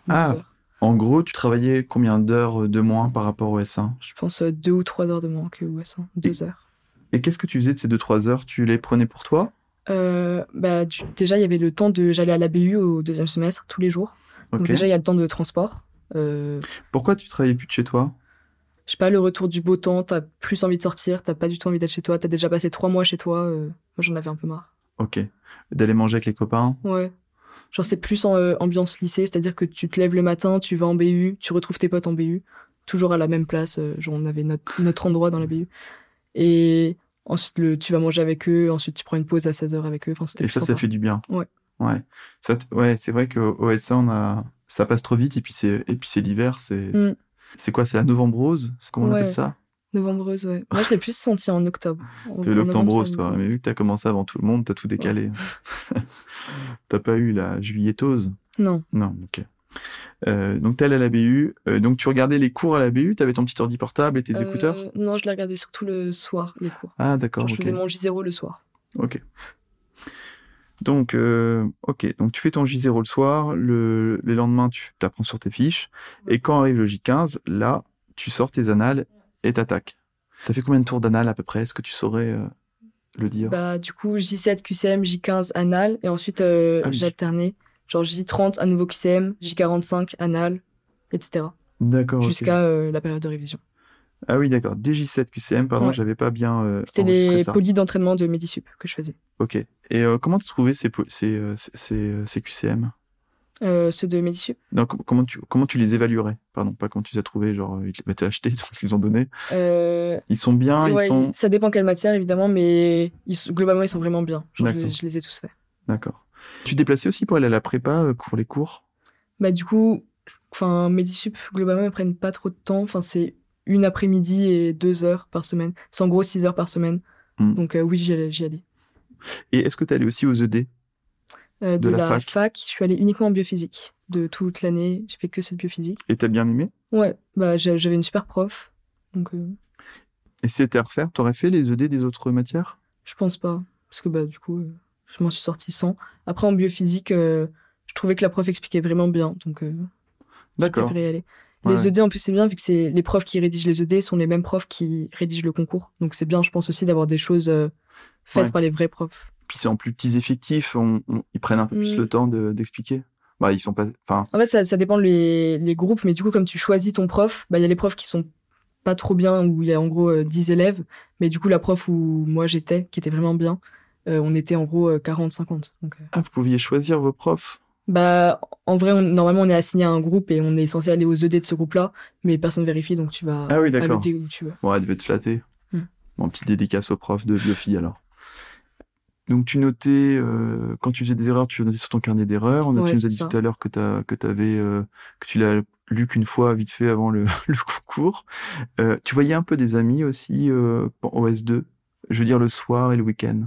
Ah. En gros, tu travaillais combien d'heures de moins par rapport au S1 Je pense euh, deux ou trois heures de moins que OS1. Deux heures. Et qu'est-ce que tu faisais de ces deux trois heures? Tu les prenais pour toi? Euh, bah, déjà, il y avait le temps de. J'allais à la BU au deuxième semestre, tous les jours. Donc, déjà, il y a le temps de transport. Euh, Pourquoi tu travaillais plus de chez toi? Je sais pas, le retour du beau temps, t'as plus envie de sortir, t'as pas du tout envie d'être chez toi, t'as déjà passé trois mois chez toi. euh, moi, j'en avais un peu marre. Ok. D'aller manger avec les copains? Ouais. Genre, c'est plus en euh, ambiance lycée, c'est-à-dire que tu te lèves le matin, tu vas en BU, tu retrouves tes potes en BU, toujours à la même place. euh, genre, on avait notre, notre endroit dans la BU. Et ensuite, le, tu vas manger avec eux, ensuite, tu prends une pause à 16h avec eux. Enfin, Et ça, ça fait du bien. Ouais. Ouais. Ça, ouais, c'est vrai qu'au au S1, on a... ça passe trop vite et puis c'est et puis c'est l'hiver. C'est Mm. C'est quoi C'est la novembrose C'est comment on Ouais. appelle ça Novembreuse, ouais. Moi, je l'ai plus senti en octobre. T'es l'octombrose, toi. Mais vu que t'as commencé avant tout le monde, t'as tout décalé. t'as pas eu la juilletose Non. Non, ok. Euh, donc t'es allé à la BU. Euh, donc tu regardais les cours à la BU. T'avais ton petit ordi portable et tes Euh, écouteurs? Non, je l'ai regardé surtout le soir, les cours. Ah d'accord. Je faisais mon J0 le soir. Ok. Donc, euh, ok. Donc, tu fais ton J0 le soir. Le, les lendemains, tu apprends sur tes fiches. Et quand arrive le J15, là, tu sors tes annales et t'attaques. T'as fait combien de tours d'annales à peu près? Est-ce que tu saurais euh, le dire? Bah, du coup, J7 QCM, J15 anal, et ensuite euh, Ah oui. Genre J30 à nouveau QCM, J45 anal, etc. D'accord. Jusqu'à euh, la période de révision. Ah oui, d'accord. DJ7 QCM, pardon, Ouais. j'avais pas bien. euh, C'était les polis d'entraînement de Medisup que je faisais. Ok. Et euh, comment tu trouvais ces, ces, euh, ces, ces, euh, ces QCM Euh, ceux de Medisup. Non, com- comment tu, comment tu les évaluerais? Pardon, pas comment tu les as trouvés, genre, ils les mettaient achetés, donc ils les ont donnés. Ils sont bien, ouais, ils sont. Ça dépend quelle matière, évidemment, mais ils globalement, ils sont vraiment bien. Genre, je, les, D'accord. je les ai tous faits. D'accord. Tu te déplaçais aussi pour aller à la prépa pour les cours? Bah, du coup, enfin, Medisup, globalement, ils prennent pas trop de temps. Enfin, c'est une après-midi et deux heures par semaine. C'est en gros six heures par semaine. Hmm. Donc, euh, oui, j'y allais. Et est-ce que tu allais aussi aux ED Euh, De de, la la, fac? fac. je suis allée uniquement en biophysique. De toute l'année, j'ai fait que ce biophysique. et t'as bien aimé? Ouais, bah, j'a- j'avais une super prof. Donc, euh, Et si c'était à refaire, t'aurais fait les ED des autres matières? Je pense pas. Parce que, bah, du coup, je m'en suis sortie sans. Après, en biophysique, je trouvais que la prof expliquait vraiment bien. Donc, euh, je D'accord. préférais y aller. Les. ED, en plus, c'est bien, vu que c'est les profs qui rédigent les ED sont les mêmes profs qui rédigent le concours. Donc, c'est bien, je pense aussi, d'avoir des choses euh, faites par les vrais profs. Puis c'est en plus petits effectifs, on- on- ils prennent un peu plus le temps de- d'expliquer. bah, ils sont pas. Enfin, En fait, ça, ça dépend les, les groupes, mais du coup, comme tu choisis ton prof, bah, il y a les profs qui sont pas trop bien, où il y a en gros euh, 10 élèves, mais du coup, la prof où moi j'étais, qui était vraiment bien, euh, on était en gros 40-50. Donc, euh, ah, vous pouviez choisir vos profs? Bah, en vrai, on- normalement, on est assigné à un groupe et on est censé aller aux ED de ce groupe-là, mais personne vérifie, donc tu vas Ah oui, à d'accord. l'ED où tu veux. Elle devait te flatter. Mm. Bon, petit dédicace au prof de biophie alors. Donc tu notais, euh, quand tu faisais des erreurs, tu notais sur ton carnet d'erreurs. On a Ouais, tu nous as dit ça. tout à l'heure que, t'as- que, t'avais, euh, que tu l'as lu qu'une fois vite fait avant le, le concours. Euh, tu voyais un peu des amis aussi euh, au S2, je veux dire le soir et le week-end?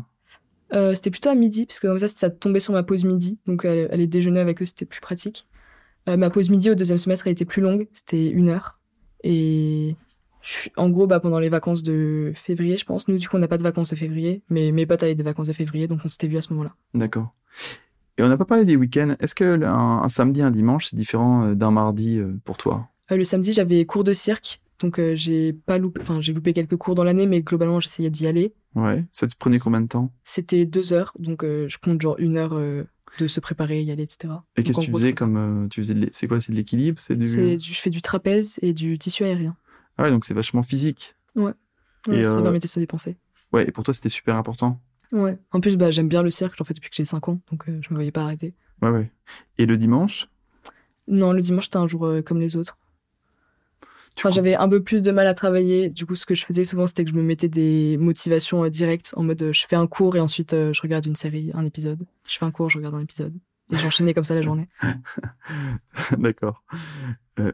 Euh, c'était plutôt à midi, parce que comme ça, ça tombait sur ma pause midi. Donc, aller, aller déjeuner avec eux, c'était plus pratique. Euh, ma pause midi au deuxième semestre, elle était plus longue. C'était une heure. Et en gros, bah, pendant les vacances de février, je pense. Nous, du coup, on n'a pas de vacances de février. Mais mes potes avaient des vacances de février, donc on s'était vus à ce moment-là. D'accord. Et on n'a pas parlé des week-ends. Est-ce que un, un samedi, un dimanche, c'est différent euh, d'un mardi pour toi? Euh, le samedi, j'avais cours de cirque Donc euh, j'ai pas loupé, enfin j'ai loupé quelques cours dans l'année, mais globalement j'essayais d'y aller. Ouais. Ça te prenait combien de temps? C'était deux heures, donc euh, je compte genre une heure euh, de se préparer, y aller, etc. Et qu'est-ce que tu faisais comme tu faisais de c'est quoi? C'est de l'équilibre? C'est du du- Je fais du trapèze et du tissu aérien. ah ouais donc c'est vachement physique Ouais, Et, ça permettait de se dépenser. ouais et pour toi c'était super important? Ouais. En plus, bah, j'aime bien le cirque, j'en fais depuis que j'ai 5 ans, donc je me voyais pas arrêter. ouais ouais et le dimanche? Non, le dimanche, c'était un jour comme les autres. Enfin, j'avais un peu plus de mal à travailler. Du coup, ce que je faisais souvent, c'était que je me mettais des motivations euh, directes, en mode euh, je fais un cours et ensuite euh, je regarde une série, un épisode. Je fais un cours, je regarde un épisode. Et j'enchaînais comme ça la journée. D'accord.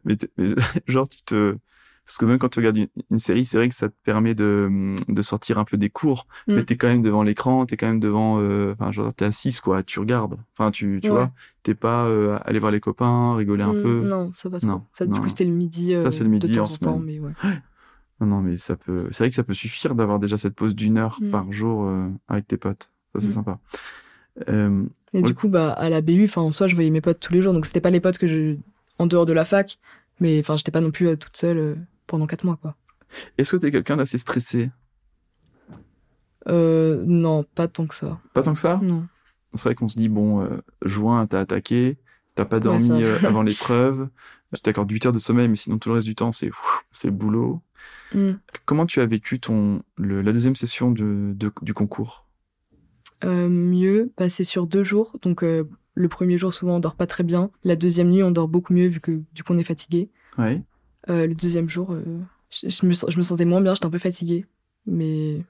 Mais genre, tu te. Parce que même quand tu regardes une, une série, c'est vrai que ça te permet de, de sortir un peu des cours. Mm. Mais t'es quand même devant l'écran, t'es quand même devant. euh, Enfin, genre, t'es assise, quoi. Tu regardes. Enfin, tu, tu Ouais. vois. T'es pas euh, aller voir les copains, rigoler un Mm, peu. Non, ça va trop. Non, Ça, non. Du coup, c'était le midi. Ça, euh, c'est le midi de temps en en temps, mais ouais. Non, non, mais ça peut. C'est vrai que ça peut suffire d'avoir déjà cette pause d'une heure Mm. par jour euh, avec tes potes. Ça, c'est Mm. sympa. Euh, Et Ouais. du coup, bah, à la BU, enfin, en soi, je voyais mes potes tous les jours. Donc, c'était pas les potes que je. en dehors de la fac. Mais enfin, j'étais pas non plus euh, toute seule euh, pendant 4 mois, quoi. Est-ce que t'es quelqu'un d'assez stressé? Euh, non, pas tant que ça. Pas tant que ça? Non. C'est vrai qu'on se dit, bon, euh, juin, t'as attaqué, t'as pas dormi euh, avant l'épreuve, tu t'accordes 8 heures de sommeil, mais sinon tout le reste du temps, c'est c'est le boulot. Mm. Comment tu as vécu ton, le- la deuxième session de, de- du concours? Euh, mieux, bah, c'est sur deux jours. Donc, euh, le premier jour, souvent, on dort pas très bien. La deuxième nuit, on dort beaucoup mieux vu que du coup, on est fatigué. Ouais. Euh, le deuxième jour, euh, je, je me, sens- je me sentais moins bien, j'étais un peu fatiguée. Mais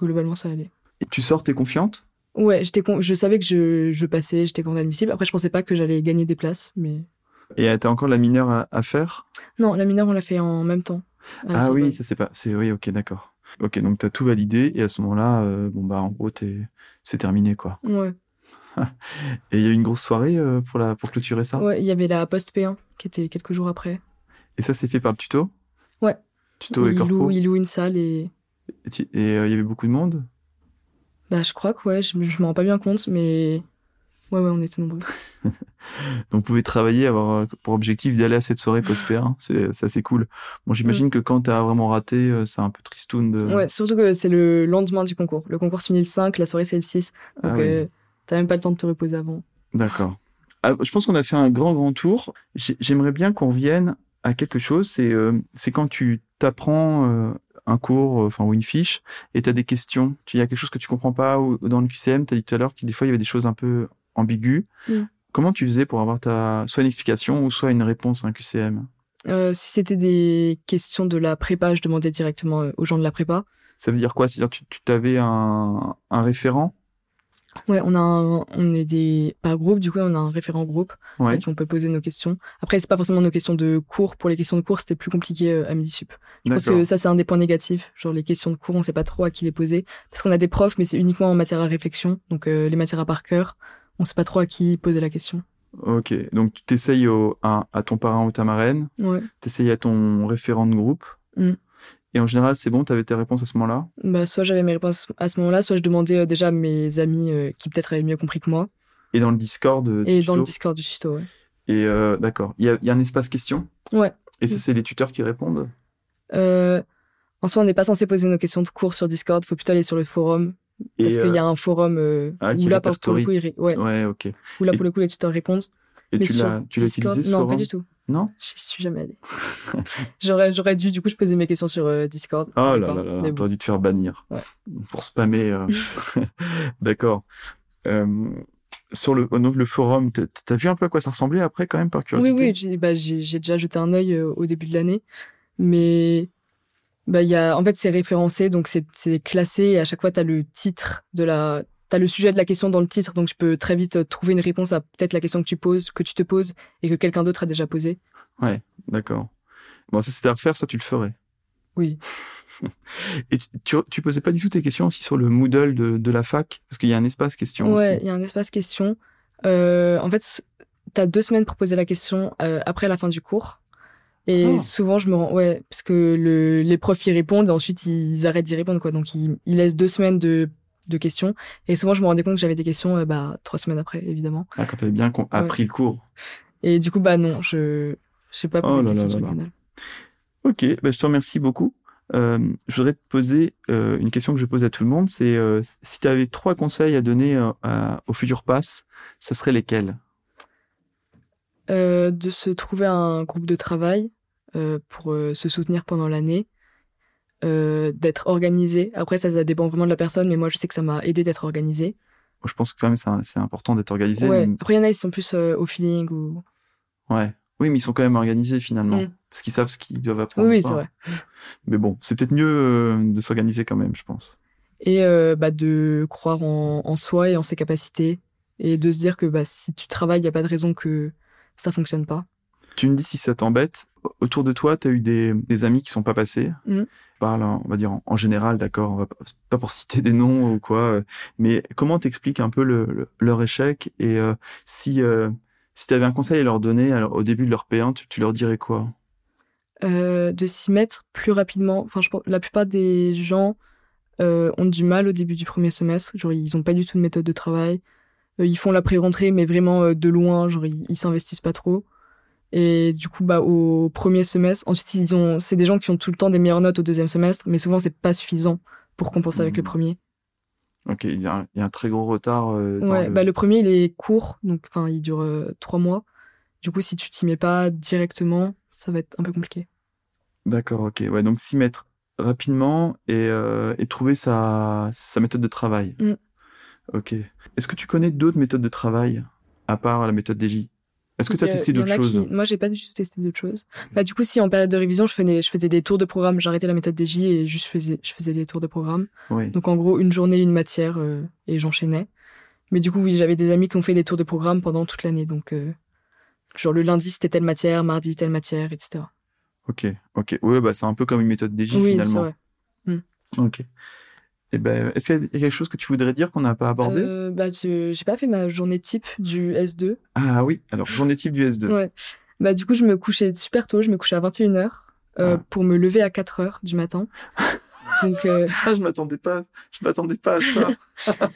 globalement, ça allait. Et tu sors, t'es confiante? Ouais, j'étais con- je savais que je, je passais, j'étais content admissible. Après, je pensais pas que j'allais gagner des places. Mais Et t'as encore la mineure à, à faire? Non, la mineure, on l'a fait en même temps. Ah oui, ça c'est pas. C'est oui, ok, d'accord. Ok, donc t'as tout validé et à ce moment-là, euh, bon bah en gros c'est terminé quoi. Ouais. Et il y a eu une grosse soirée euh, pour la pour clôturer ça? Ouais, il y avait la post P1 qui était quelques jours après. Et ça c'est fait par le tuto? Ouais. Tuto et il, corpo? loue, il loue une salle et Et et, euh, il y avait beaucoup de monde? bah je crois que ouais, je, je m'en rends pas bien compte, mais ouais ouais, on était nombreux. Donc, vous pouvez travailler, avoir euh, pour objectif d'aller à cette soirée post-P1. C'est c'est assez cool. Bon, j'imagine que quand t'as vraiment raté, euh, c'est un peu tristoun de. Ouais, surtout que c'est le lendemain du concours. Le concours finit le 5, la soirée c'est le 6. Donc Ah oui. euh, t'as même pas le temps de te reposer avant. D'accord. Ah, je pense qu'on a fait un grand, grand tour. J'ai- J'aimerais bien qu'on revienne à quelque chose. C'est euh, c'est quand tu t'apprends euh, un cours, euh, enfin, ou une fiche, et t'as des questions. Tu- Il y a quelque chose que tu comprends pas, ou dans le QCM, t'as dit tout à l'heure que des fois, il y avait des choses un peu ambiguës. Mm. Comment tu faisais pour avoir ta, soit une explication ou soit une réponse à un QCM Euh, si c'était des questions de la prépa, je demandais directement euh, aux gens de la prépa. Ça veut dire quoi? C'est-à-dire tu, tu t'avais un, un référent? Ouais, on a un- on est des par groupe, du coup on a un référent groupe Ouais. à qui on peut poser nos questions. Après c'est pas forcément nos questions de cours. Pour les questions de cours, c'était plus compliqué euh, à midi sup. Je pense que ça c'est un des points négatifs. Genre les questions de cours, on sait pas trop à qui les poser parce qu'on a des profs, mais c'est uniquement en matière à réflexion. Donc euh, les matières à par cœur, on sait pas trop à qui poser la question. Ok. Donc tu t'essayes à ton parrain ou ta marraine, Ouais. t'essayes à ton référent de groupe. Mm. Et en général, c'est bon, t'avais tes réponses à ce moment-là? Bah, soit j'avais mes réponses à ce moment-là, soit je demandais euh, déjà à mes amis euh, qui peut-être avaient mieux compris que moi. Et dans le Discord euh, Et du dans le Discord du tuto, ouais. Et euh, d'accord. Il y a, il y a un espace question? Ouais. Et ça, c'est les tuteurs qui répondent? En soi, on n'est pas censé poser nos questions de cours sur Discord, faut plutôt aller sur le forum. Et, Parce qu'il y a un forum ah, où, là, pour, le coup, ils ouais, Ouais. Et où là, Et- pour le coup, les tuteurs répondent. Mais tu l'as tu utilisé ce Non, forum? pas du tout. Non Je suis jamais allée. j'aurais, j'aurais dû, du coup, je posais mes questions sur euh, Discord. Oh là là là, bon. t'aurais dû te faire bannir Ouais. pour spammer. euh. D'accord. Euh, sur le, donc le forum, t'as- vu un peu à quoi ça ressemblait après quand même par Oui, curiosité? oui, j'ai, bah, j'ai, déjà jeté un œil au début de l'année. Mais bah, y a, en fait, c'est référencé, donc c'est, c'est classé. Et à chaque fois, tu as le titre de la. T'as le sujet de la question dans le titre, donc je peux très vite euh, trouver une réponse à peut-être la question que tu poses, que tu te poses et que quelqu'un d'autre a déjà posé. D'accord. Bon, ça c'était à refaire, ça tu le ferais. Oui. Et tu, tu, tu posais pas du tout tes questions aussi sur le Moodle de, de la fac? Parce qu'il y a un espace question Ouais, il y a un espace question. Euh, en fait, tu as deux semaines pour poser la question euh, après la fin du cours. Et Ah. souvent, je me rends. Ouais, parce que le, les profs y répondent et ensuite ils arrêtent d'y répondre, quoi. Donc ils, ils laissent deux semaines de, de questions. Et souvent, je me rendais compte que j'avais des questions euh, bah, trois semaines après, évidemment. Ah, quand t'avais bien con- appris le cours. Et du coup, bah non, je j'ai pas posé Oh de questions là sur là le là. canal. Ok, bah, je te remercie beaucoup. Euh, je voudrais te poser euh, une question que je pose à tout le monde, c'est euh, si tu avais trois conseils à donner au futur pass, ça serait lesquels? De se trouver un groupe de travail pour se soutenir pendant l'année, d'être organisé. Après, ça, ça dépend vraiment de la personne, mais moi, je sais que ça m'a aidé d'être organisé. Je pense que quand même, c'est important d'être organisé. Ouais. Après, il y en a, ils sont plus au feeling ou. Ouais. Oui, mais ils sont quand même organisés finalement. Mm. Parce qu'ils savent ce qu'ils doivent apprendre. Oui, c'est vrai. Mais bon, c'est peut-être mieux euh, de s'organiser quand même, je pense. Et euh, bah, de croire en, soi et en ses capacités. Et de se dire que bah, si tu travailles, il n'y a pas de raison que ça fonctionne pas. Tu me dis si ça t'embête. Autour de toi, tu as eu des, amis qui sont pas passés. Mm. Parle, on va dire en, général, d'accord, pas pour citer des noms ou quoi, euh, mais comment t'expliques un peu leur échec et si si tu avais un conseil à leur donner alors, au début de leur P1, tu, leur dirais quoi? Euh, De s'y mettre plus rapidement. Enfin, je pense, la plupart des gens euh, ont du mal au début du premier semestre. Genre, ils n'ont pas du tout de méthode de travail. Euh, ils font la pré-rentrée, mais vraiment de loin. Genre, ils, s'investissent pas trop. Et du coup, bah, au premier semestre, ensuite, ils ont, c'est des gens qui ont tout le temps des meilleures notes au deuxième semestre, mais souvent, c'est pas suffisant pour compenser avec le mmh. premier. Ok, il y, a un, très gros retard. Euh, ouais, le... Bah, le premier, il est court, donc enfin, il dure euh, trois mois. Du coup, si tu t'y mets pas directement, ça va être un peu compliqué. D'accord, ok. Ouais, donc s'y mettre rapidement et, euh, et trouver sa, sa, méthode de travail. Mm. Ok. Est-ce que tu connais d'autres méthodes de travail à part la méthode DJ est-ce que tu as testé d'autres choses Moi, j'ai pas du tout testé d'autres choses. Bah, du coup, si en période de révision, je faisais, je faisais des tours de programme, j'arrêtais la méthode DJ et juste faisais, je faisais des tours de programme. Donc, en gros, une journée, une matière euh, et j'enchaînais. Mais du coup, oui, j'avais des amis qui ont fait des tours de programme pendant toute l'année. Donc, euh, genre le lundi, c'était telle matière, mardi, telle matière, etc. Ok, ok. Ouais, bah, c'est un peu comme une méthode DJ oui, finalement. Oui, c'est vrai. Hmm. Ok. Eh ben, est-ce qu'il y a quelque chose que tu voudrais dire qu'on n'a pas abordé? Euh, Bah, j'ai pas fait ma journée type du S2. Ah oui, alors journée type du S2. ouais. Bah, du coup, je me couchais super tôt, je me couchais à 21h euh, ah. pour me lever à 4h du matin. Donc, euh... ah, je m'attendais pas, je m'attendais pas à ça.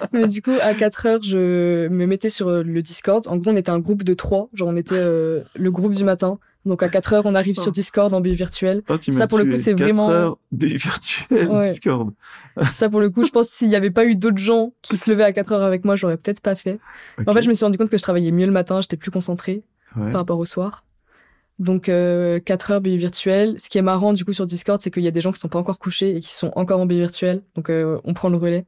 Mais du coup, à 4 heures, je me mettais sur le Discord. En gros, on était un groupe de trois. Genre, on était euh, le groupe du matin. Donc à 4 heures, on arrive sur oh. Discord en BU virtuel. Oh, ça pour le coup, c'est vraiment heures, BU virtuel Discord. ça pour le coup, je pense s'il n'y avait pas eu d'autres gens qui se levaient à 4 heures avec moi, j'aurais peut-être pas fait. En fait, je me suis rendu compte que je travaillais mieux le matin, j'étais plus concentré par rapport au soir. Donc euh, 4 heures BU virtuel. Ce qui est marrant du coup sur Discord, c'est qu'il y a des gens qui sont pas encore couchés et qui sont encore en BU virtuel. Donc euh, on prend le relais.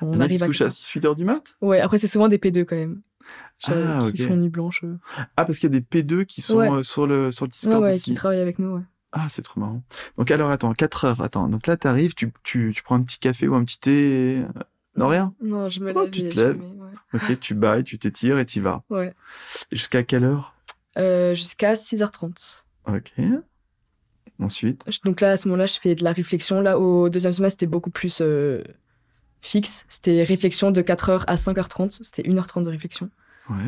On, arrive qui se couche à 6-8 heures du mat? Ouais, après c'est souvent des P2 quand même ah, qui font nuit blanche. Euh. Ah, parce qu'il y a des P2 qui sont euh, sur, le, sur le Discord ouais, qui travaillent avec nous, ouais. Ah, c'est trop marrant. Donc alors, attends, 4 heures, attends. Donc là, t'arrives, tu, tu, tu prends un petit café ou un petit thé euh, Non, rien? Non, je me oh, lève. tu te lèves? Ok, tu bailles, tu t'étires et tu vas. Ouais. Jusqu'à quelle heure? Jusqu'à 6h30. Ok. Ensuite? Donc là, à ce moment-là, je fais de la réflexion. Là, au deuxième semestre, c'était beaucoup plus fixe. C'était réflexion de 4h à 5h30. C'était 1h30 de réflexion.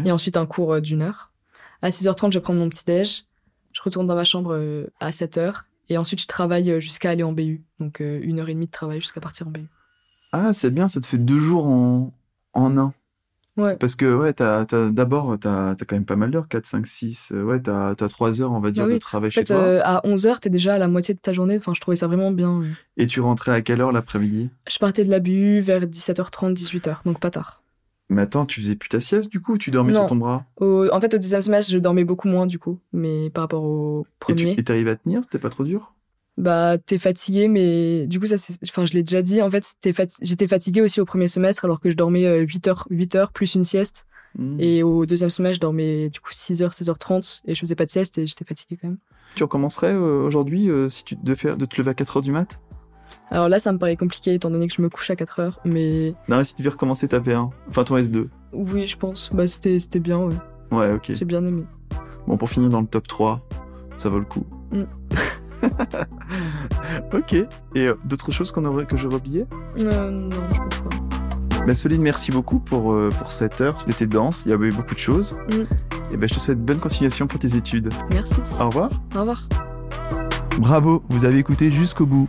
Et ensuite un cours euh, d'une heure. À 6h30, je prends mon petit déj. Je retourne dans ma chambre euh, à 7h. Et ensuite, je travaille euh, jusqu'à aller en BU. Donc, une heure et demie de travail jusqu'à partir en BU. Ah, c'est bien, ça te fait deux jours en, en un. Ouais. Parce que, ouais, t'as, d'abord, t'as, as quand même pas mal d'heures, 4, 5, 6. Ouais, t'as, as 3 heures, on va dire, bah de travail chez toi. à 11 heures, t'es déjà à la moitié de ta journée. Enfin, je trouvais ça vraiment bien. Et tu rentrais à quelle heure l'après-midi? Je partais de la BU vers 17h30, 18h, donc pas tard. Mais attends, tu faisais plus ta sieste du coup Tu dormais sur ton bras? En fait, au deuxième semestre, je dormais beaucoup moins du coup, mais par rapport au premier. Et t'arrives à tenir? C'était pas trop dur? Bah, t'es fatigué, mais du coup, ça, enfin, je l'ai déjà dit. En fait, j'étais fatigué aussi au premier semestre, alors que je dormais 8 euh, heures, 8 heures plus une sieste. Mmh. Et au deuxième semestre, je dormais du coup 6 heures, 6h30, et je faisais pas de sieste et j'étais fatigué quand même. Tu recommencerais euh, aujourd'hui euh, si tu devais de te lever à 4 heures du mat? Alors là, ça me paraît compliqué étant donné que je me couche à 4 heures, mais. Non, si tu veux recommencer ta P1, enfin ton S2. Oui, je pense. Bah, c'était bien, ouais. Ouais, ok. J'ai bien aimé. Bon, pour finir dans le top 3, ça vaut le coup. Mm. ok. Et euh, d'autres choses qu'on aurait, que j'aurais oublié euh, Non, je pense pas. Bah, Soline, merci beaucoup pour, euh, pour cette heure. C'était dense, il y avait beaucoup de choses. Mm. Et ben, je te souhaite bonne continuation pour tes études. Merci. Au revoir. Au revoir. Bravo, vous avez écouté jusqu'au bout.